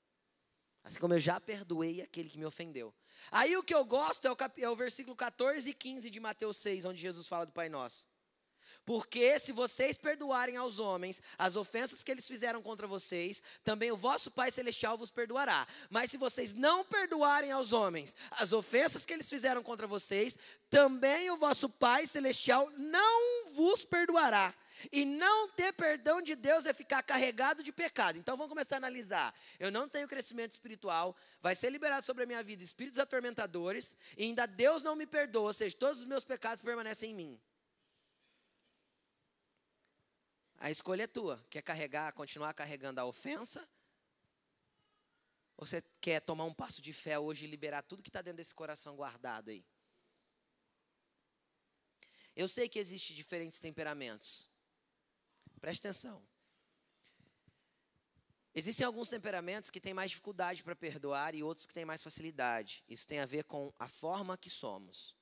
Assim como eu já perdoei aquele que me ofendeu. Aí o que eu gosto é o, cap... é o versículo 14 e 15 de Mateus 6, onde Jesus fala do Pai Nosso. Porque se vocês perdoarem aos homens as ofensas que eles fizeram contra vocês, também o vosso Pai Celestial vos perdoará. Mas se vocês não perdoarem aos homens as ofensas que eles fizeram contra vocês, também o vosso Pai Celestial não vos perdoará. E não ter perdão de Deus é ficar carregado de pecado. Então vamos começar a analisar. Eu não tenho crescimento espiritual, vai ser liberado sobre a minha vida espíritos atormentadores, e ainda Deus não me perdoa, ou seja, todos os meus pecados permanecem em mim. A escolha é tua. Quer carregar, continuar carregando a ofensa? Ou você quer tomar um passo de fé hoje e liberar tudo que está dentro desse coração guardado aí? Eu sei que existem diferentes temperamentos. Preste atenção. Existem alguns temperamentos que têm mais dificuldade para perdoar e outros que têm mais facilidade. Isso tem a ver com a forma que somos.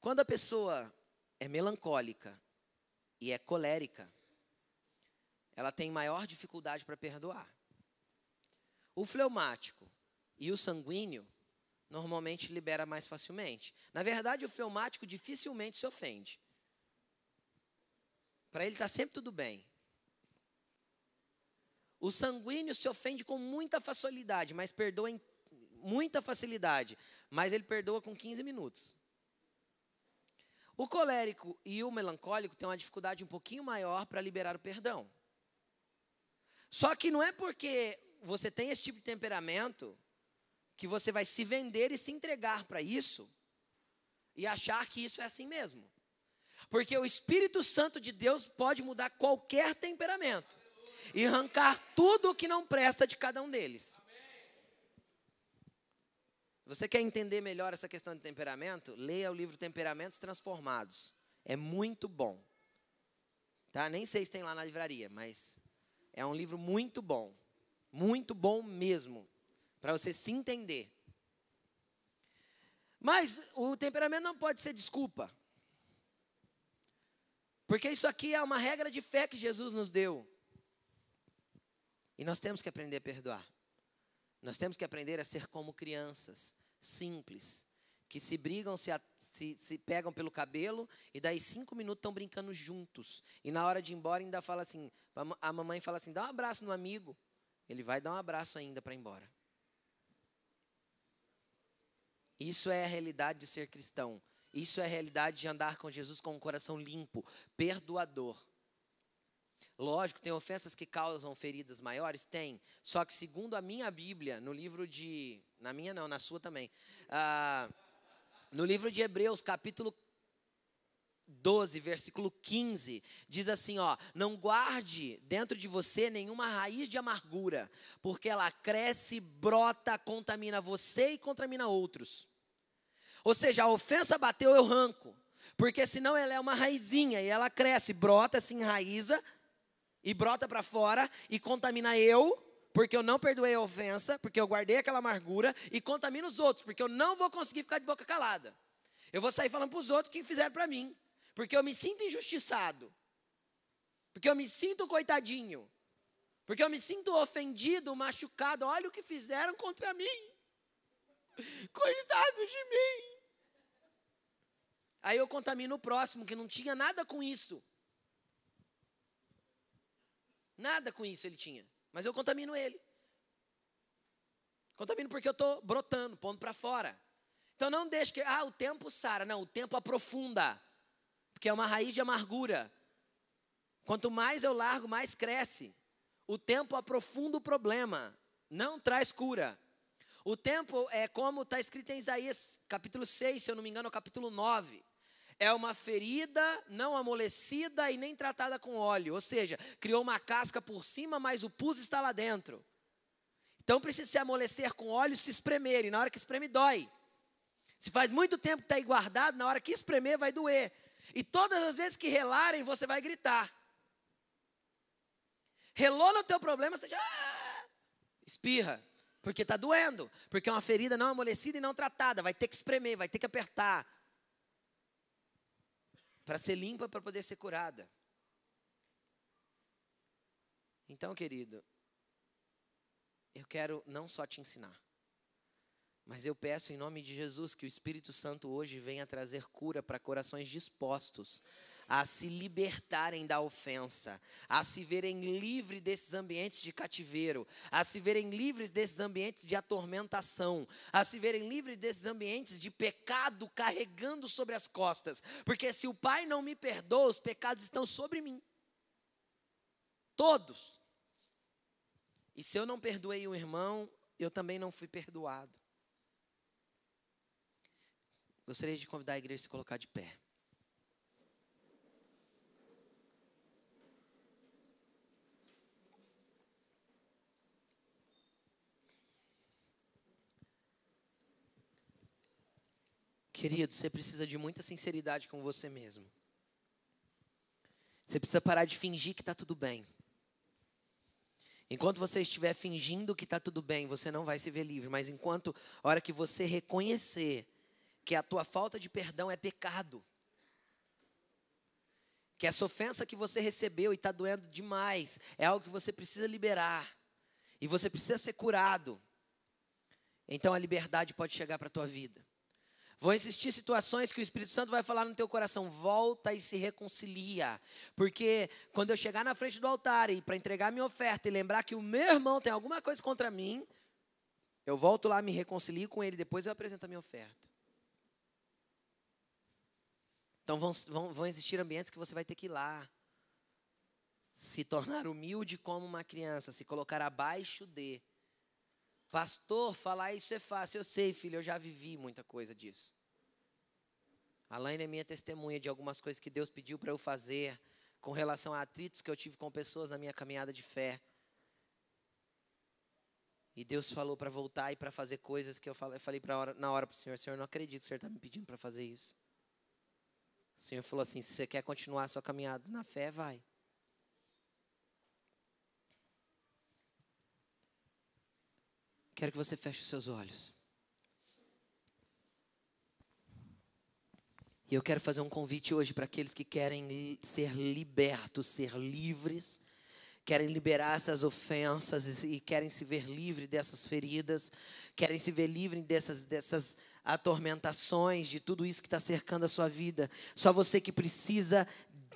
Quando a pessoa é melancólica e é colérica, ela tem maior dificuldade para perdoar. O fleumático e o sanguíneo normalmente libera mais facilmente. Na verdade, o fleumático dificilmente se ofende. Para ele está sempre tudo bem. O sanguíneo se ofende com muita facilidade, mas perdoa em muita facilidade, mas ele perdoa com 15 minutos. O colérico e o melancólico têm uma dificuldade um pouquinho maior para liberar o perdão. Só que não é porque você tem esse tipo de temperamento que você vai se vender e se entregar para isso e achar que isso é assim mesmo. Porque o Espírito Santo de Deus pode mudar qualquer temperamento e arrancar tudo o que não presta de cada um deles. Você quer entender melhor essa questão de temperamento? Leia o livro Temperamentos Transformados. É muito bom. Tá? Nem sei se tem lá na livraria, mas é um livro muito bom. Muito bom mesmo. Para você se entender. Mas o temperamento não pode ser desculpa. Porque isso aqui é uma regra de fé que Jesus nos deu. E nós temos que aprender a perdoar. Nós temos que aprender a ser como crianças, simples, que se brigam, se, se, se pegam pelo cabelo e daí cinco minutos estão brincando juntos. E na hora de ir embora ainda fala assim, a mamãe fala assim, dá um abraço no amigo. Ele vai dar um abraço ainda para ir embora. Isso é a realidade de ser cristão. Isso é a realidade de andar com Jesus com um coração limpo, perdoador. Lógico, tem ofensas que causam feridas maiores? Tem. Só que, segundo a minha Bíblia, no livro de. Na minha não, na sua também. Ah, no livro de Hebreus, capítulo 12, versículo 15, diz assim, ó: "Não guarde dentro de você nenhuma raiz de amargura, porque ela cresce, brota, contamina você e contamina outros." Ou seja, a ofensa bateu, eu ranco. Porque senão ela é uma raizinha e ela cresce, brota, se enraiza e brota para fora e contamina eu, porque eu não perdoei a ofensa, porque eu guardei aquela amargura e contamina os outros, porque eu não vou conseguir ficar de boca calada. Eu vou sair falando para os outros o que fizeram para mim, porque eu me sinto injustiçado, porque eu me sinto coitadinho, porque eu me sinto ofendido, machucado. Olha o que fizeram contra mim. Coitado de mim. Aí eu contamino o próximo, que não tinha nada com isso. Nada com isso ele tinha. Mas eu contamino ele. Contamino porque eu estou brotando, pondo para fora. Então não deixe que, ah, o tempo sara. Não, o tempo aprofunda. Porque é uma raiz de amargura. Quanto mais eu largo, mais cresce. O tempo aprofunda o problema. Não traz cura. O tempo é como está escrito em Isaías, capítulo 6, se eu não me engano, capítulo 9 é uma ferida não amolecida e nem tratada com óleo, ou seja, criou uma casca por cima, mas o pus está lá dentro. Então precisa se amolecer com óleo, se espremer, e na hora que espreme dói. Se faz muito tempo que está aí guardado, na hora que espremer vai doer. E todas as vezes que relarem, você vai gritar. Relou no teu problema, você já ah! espirra, porque está doendo, porque é uma ferida não amolecida e não tratada, vai ter que espremer, vai ter que apertar, para ser limpa, para poder ser curada. Então, querido, eu quero não só te ensinar, mas eu peço em nome de Jesus que o Espírito Santo hoje venha trazer cura para corações dispostos a se libertarem da ofensa, a se verem livres desses ambientes de cativeiro, a se verem livres desses ambientes de atormentação, a se verem livres desses ambientes de pecado carregando sobre as costas, porque se o Pai não me perdoa, os pecados estão sobre mim. Todos. E se eu não perdoei um irmão, eu também não fui perdoado. Gostaria de convidar a igreja a se colocar de pé. Querido, você precisa de muita sinceridade com você mesmo. Você precisa parar de fingir que está tudo bem. Enquanto você estiver fingindo que está tudo bem, você não vai se ver livre. Mas enquanto, a hora que você reconhecer que a tua falta de perdão é pecado, que essa ofensa que você recebeu e está doendo demais é algo que você precisa liberar e você precisa ser curado, então a liberdade pode chegar para a tua vida. Vão existir situações que o Espírito Santo vai falar no teu coração, volta e se reconcilia. Porque quando eu chegar na frente do altar e para entregar minha oferta e lembrar que o meu irmão tem alguma coisa contra mim, eu volto lá, me reconcilio com ele, depois eu apresento a minha oferta. Então vão, vão, vão existir ambientes que você vai ter que ir lá. Se tornar humilde como uma criança, se colocar abaixo de. Pastor, falar isso é fácil. Eu sei, filho, eu já vivi muita coisa disso. A Laine é minha testemunha de algumas coisas que Deus pediu para eu fazer com relação a atritos que eu tive com pessoas na minha caminhada de fé. E Deus falou para voltar e para fazer coisas que eu falei, falei hora, na hora para o Senhor: Senhor, não acredito que o Senhor está me pedindo para fazer isso. O Senhor falou assim: se você quer continuar a sua caminhada na fé, vai. Quero que você feche os seus olhos. E eu quero fazer um convite hoje para aqueles que querem ser libertos, ser livres, querem liberar essas ofensas e querem se ver livre dessas feridas, querem se ver livre dessas, dessas atormentações, de tudo isso que está cercando a sua vida. Só você que precisa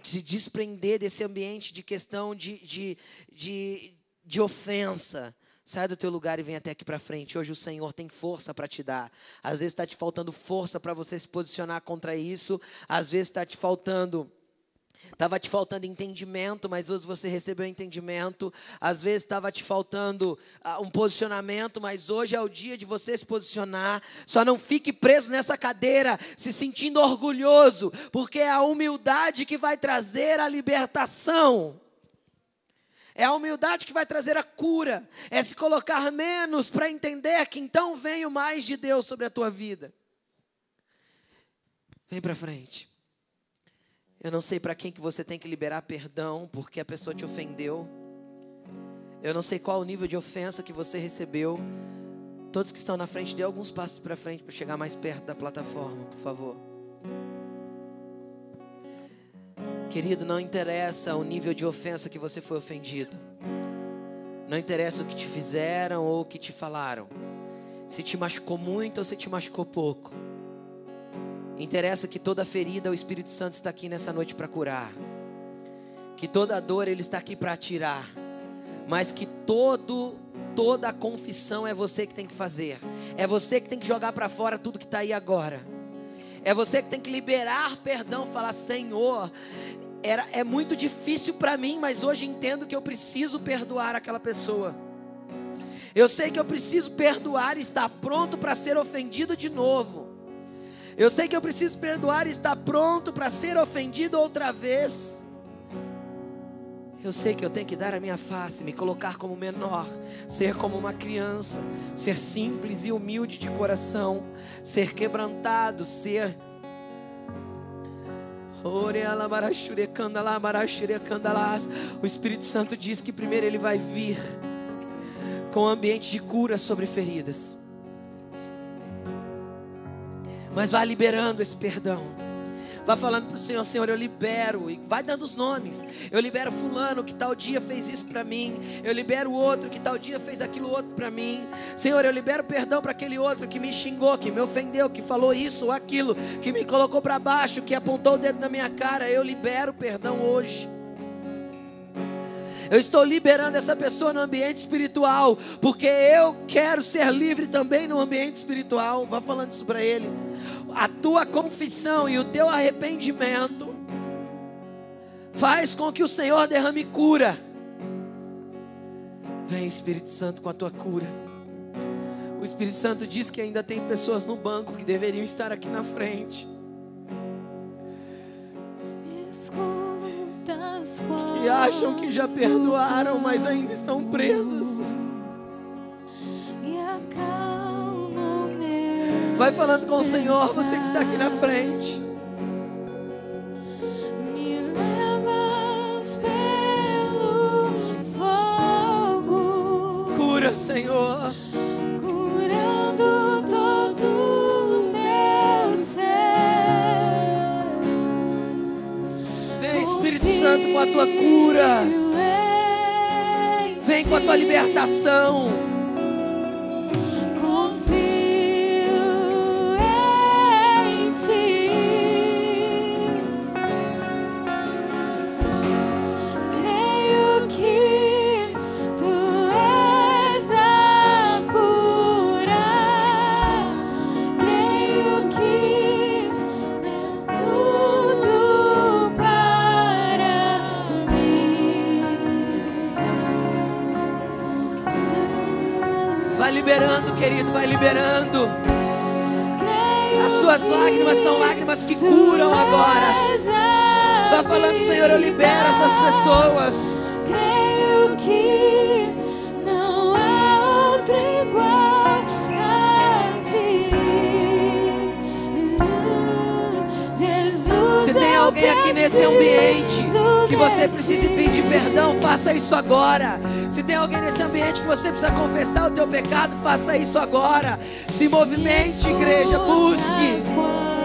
se desprender desse ambiente de questão de, de, de, de ofensa Sai do teu lugar e vem até aqui para frente. Hoje o Senhor tem força para te dar. Às vezes está te faltando força para você se posicionar contra isso. Às vezes está te faltando Estava te faltando entendimento, mas hoje você recebeu entendimento. Às vezes estava te faltando uh, um posicionamento, mas hoje é o dia de você se posicionar. Só não fique preso nessa cadeira, se sentindo orgulhoso, porque é a humildade que vai trazer a libertação. É a humildade que vai trazer a cura. É se colocar menos para entender que então vem o mais de Deus sobre a tua vida. Vem para frente. Eu não sei para quem que você tem que liberar perdão porque a pessoa te ofendeu. Eu não sei qual o nível de ofensa que você recebeu. Todos que estão na frente, dê alguns passos para frente para chegar mais perto da plataforma, por favor. Querido, não interessa o nível de ofensa que você foi ofendido. Não interessa o que te fizeram ou o que te falaram. Se te machucou muito ou se te machucou pouco. Interessa que toda ferida o Espírito Santo está aqui nessa noite para curar. Que toda dor ele está aqui para tirar. Mas que todo toda confissão é você que tem que fazer. É você que tem que jogar para fora tudo que está aí agora. É você que tem que liberar perdão, falar Senhor, era é muito difícil para mim, mas hoje entendo que eu preciso perdoar aquela pessoa. Eu sei que eu preciso perdoar e estar pronto para ser ofendido de novo. Eu sei que eu preciso perdoar e estar pronto para ser ofendido outra vez. Eu sei que eu tenho que dar a minha face, me colocar como menor, ser como uma criança, ser simples e humilde de coração, ser quebrantado, ser. O Espírito Santo diz que primeiro ele vai vir com um ambiente de cura sobre feridas mas vai liberando esse perdão. Vai falando para o Senhor, Senhor, eu libero. E vai dando os nomes. Eu libero fulano que tal dia fez isso para mim. Eu libero outro que tal dia fez aquilo outro para mim. Senhor, eu libero perdão para aquele outro que me xingou, que me ofendeu, que falou isso ou aquilo, que me colocou para baixo, que apontou o dedo na minha cara. Eu libero perdão hoje. Eu estou liberando essa pessoa no ambiente espiritual, porque eu quero ser livre também no ambiente espiritual. Vá falando isso para ele. A tua confissão e o teu arrependimento faz com que o Senhor derrame cura. Vem, Espírito Santo, com a tua cura. O Espírito Santo diz que ainda tem pessoas no banco que deveriam estar aqui na frente. que acham que já perdoaram, mas ainda estão presos. Vai falando com o Senhor, você que está aqui na frente. Cura, Senhor. Curando todo meu ser. Vem, Espírito Santo, com a tua cura. Vem com a tua libertação. Que curam agora. a Vai falando, Senhor, eu libero essas pessoas. Creio que não há outro igual a ti. Jesus, Se tem eu alguém aqui nesse ambiente que você precise pedir perdão, faça isso agora. Se tem alguém nesse ambiente que você precisa confessar o teu pecado, faça isso agora. Se movimente, igreja, busque.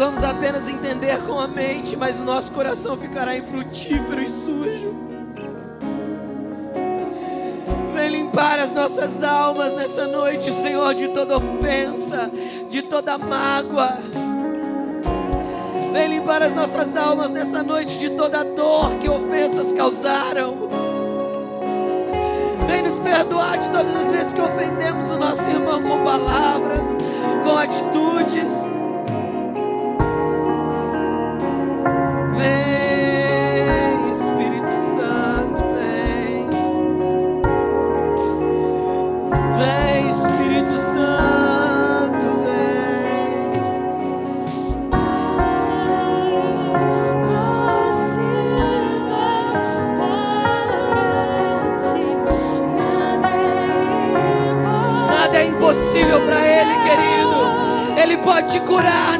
Vamos apenas entender com a mente, mas o nosso coração ficará infrutífero e sujo. Vem limpar as nossas almas nessa noite, Senhor, de toda ofensa, de toda mágoa. Vem limpar as nossas almas nessa noite de toda dor que ofensas causaram. Vem nos perdoar de todas as vezes que ofendemos o nosso irmão com palavras, com atitudes. Te curar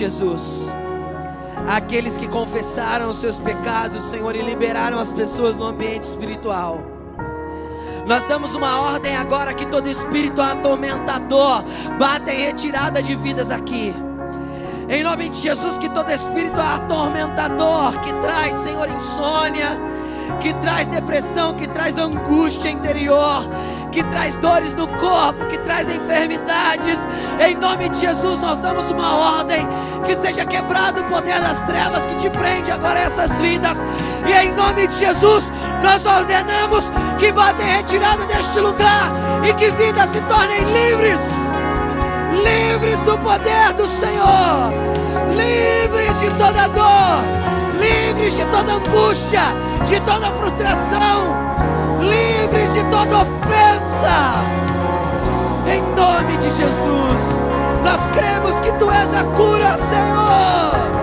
Jesus. Aqueles que confessaram os seus pecados, Senhor, e liberaram as pessoas no ambiente espiritual. Nós damos uma ordem agora que todo espírito atormentador bata em retirada de vidas aqui. Em nome de Jesus, que todo espírito atormentador que traz, Senhor, insônia, que traz depressão, que traz angústia interior, que traz dores no corpo, que traz enfermidades, em nome de Jesus, nós damos uma ordem que seja quebrado o poder das trevas que te prende agora essas vidas, e em nome de Jesus, nós ordenamos que bata em retirada deste lugar e que vidas se tornem livres. Livres do poder do Senhor, livres de toda dor, livres de toda angústia, de toda frustração, livres de toda ofensa. Em nome de Jesus, nós cremos que tu és a cura, Senhor.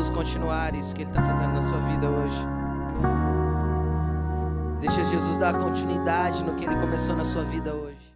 Jesus continuar isso que Ele está fazendo na sua vida hoje. Deixa Jesus dar continuidade no que Ele começou na sua vida hoje.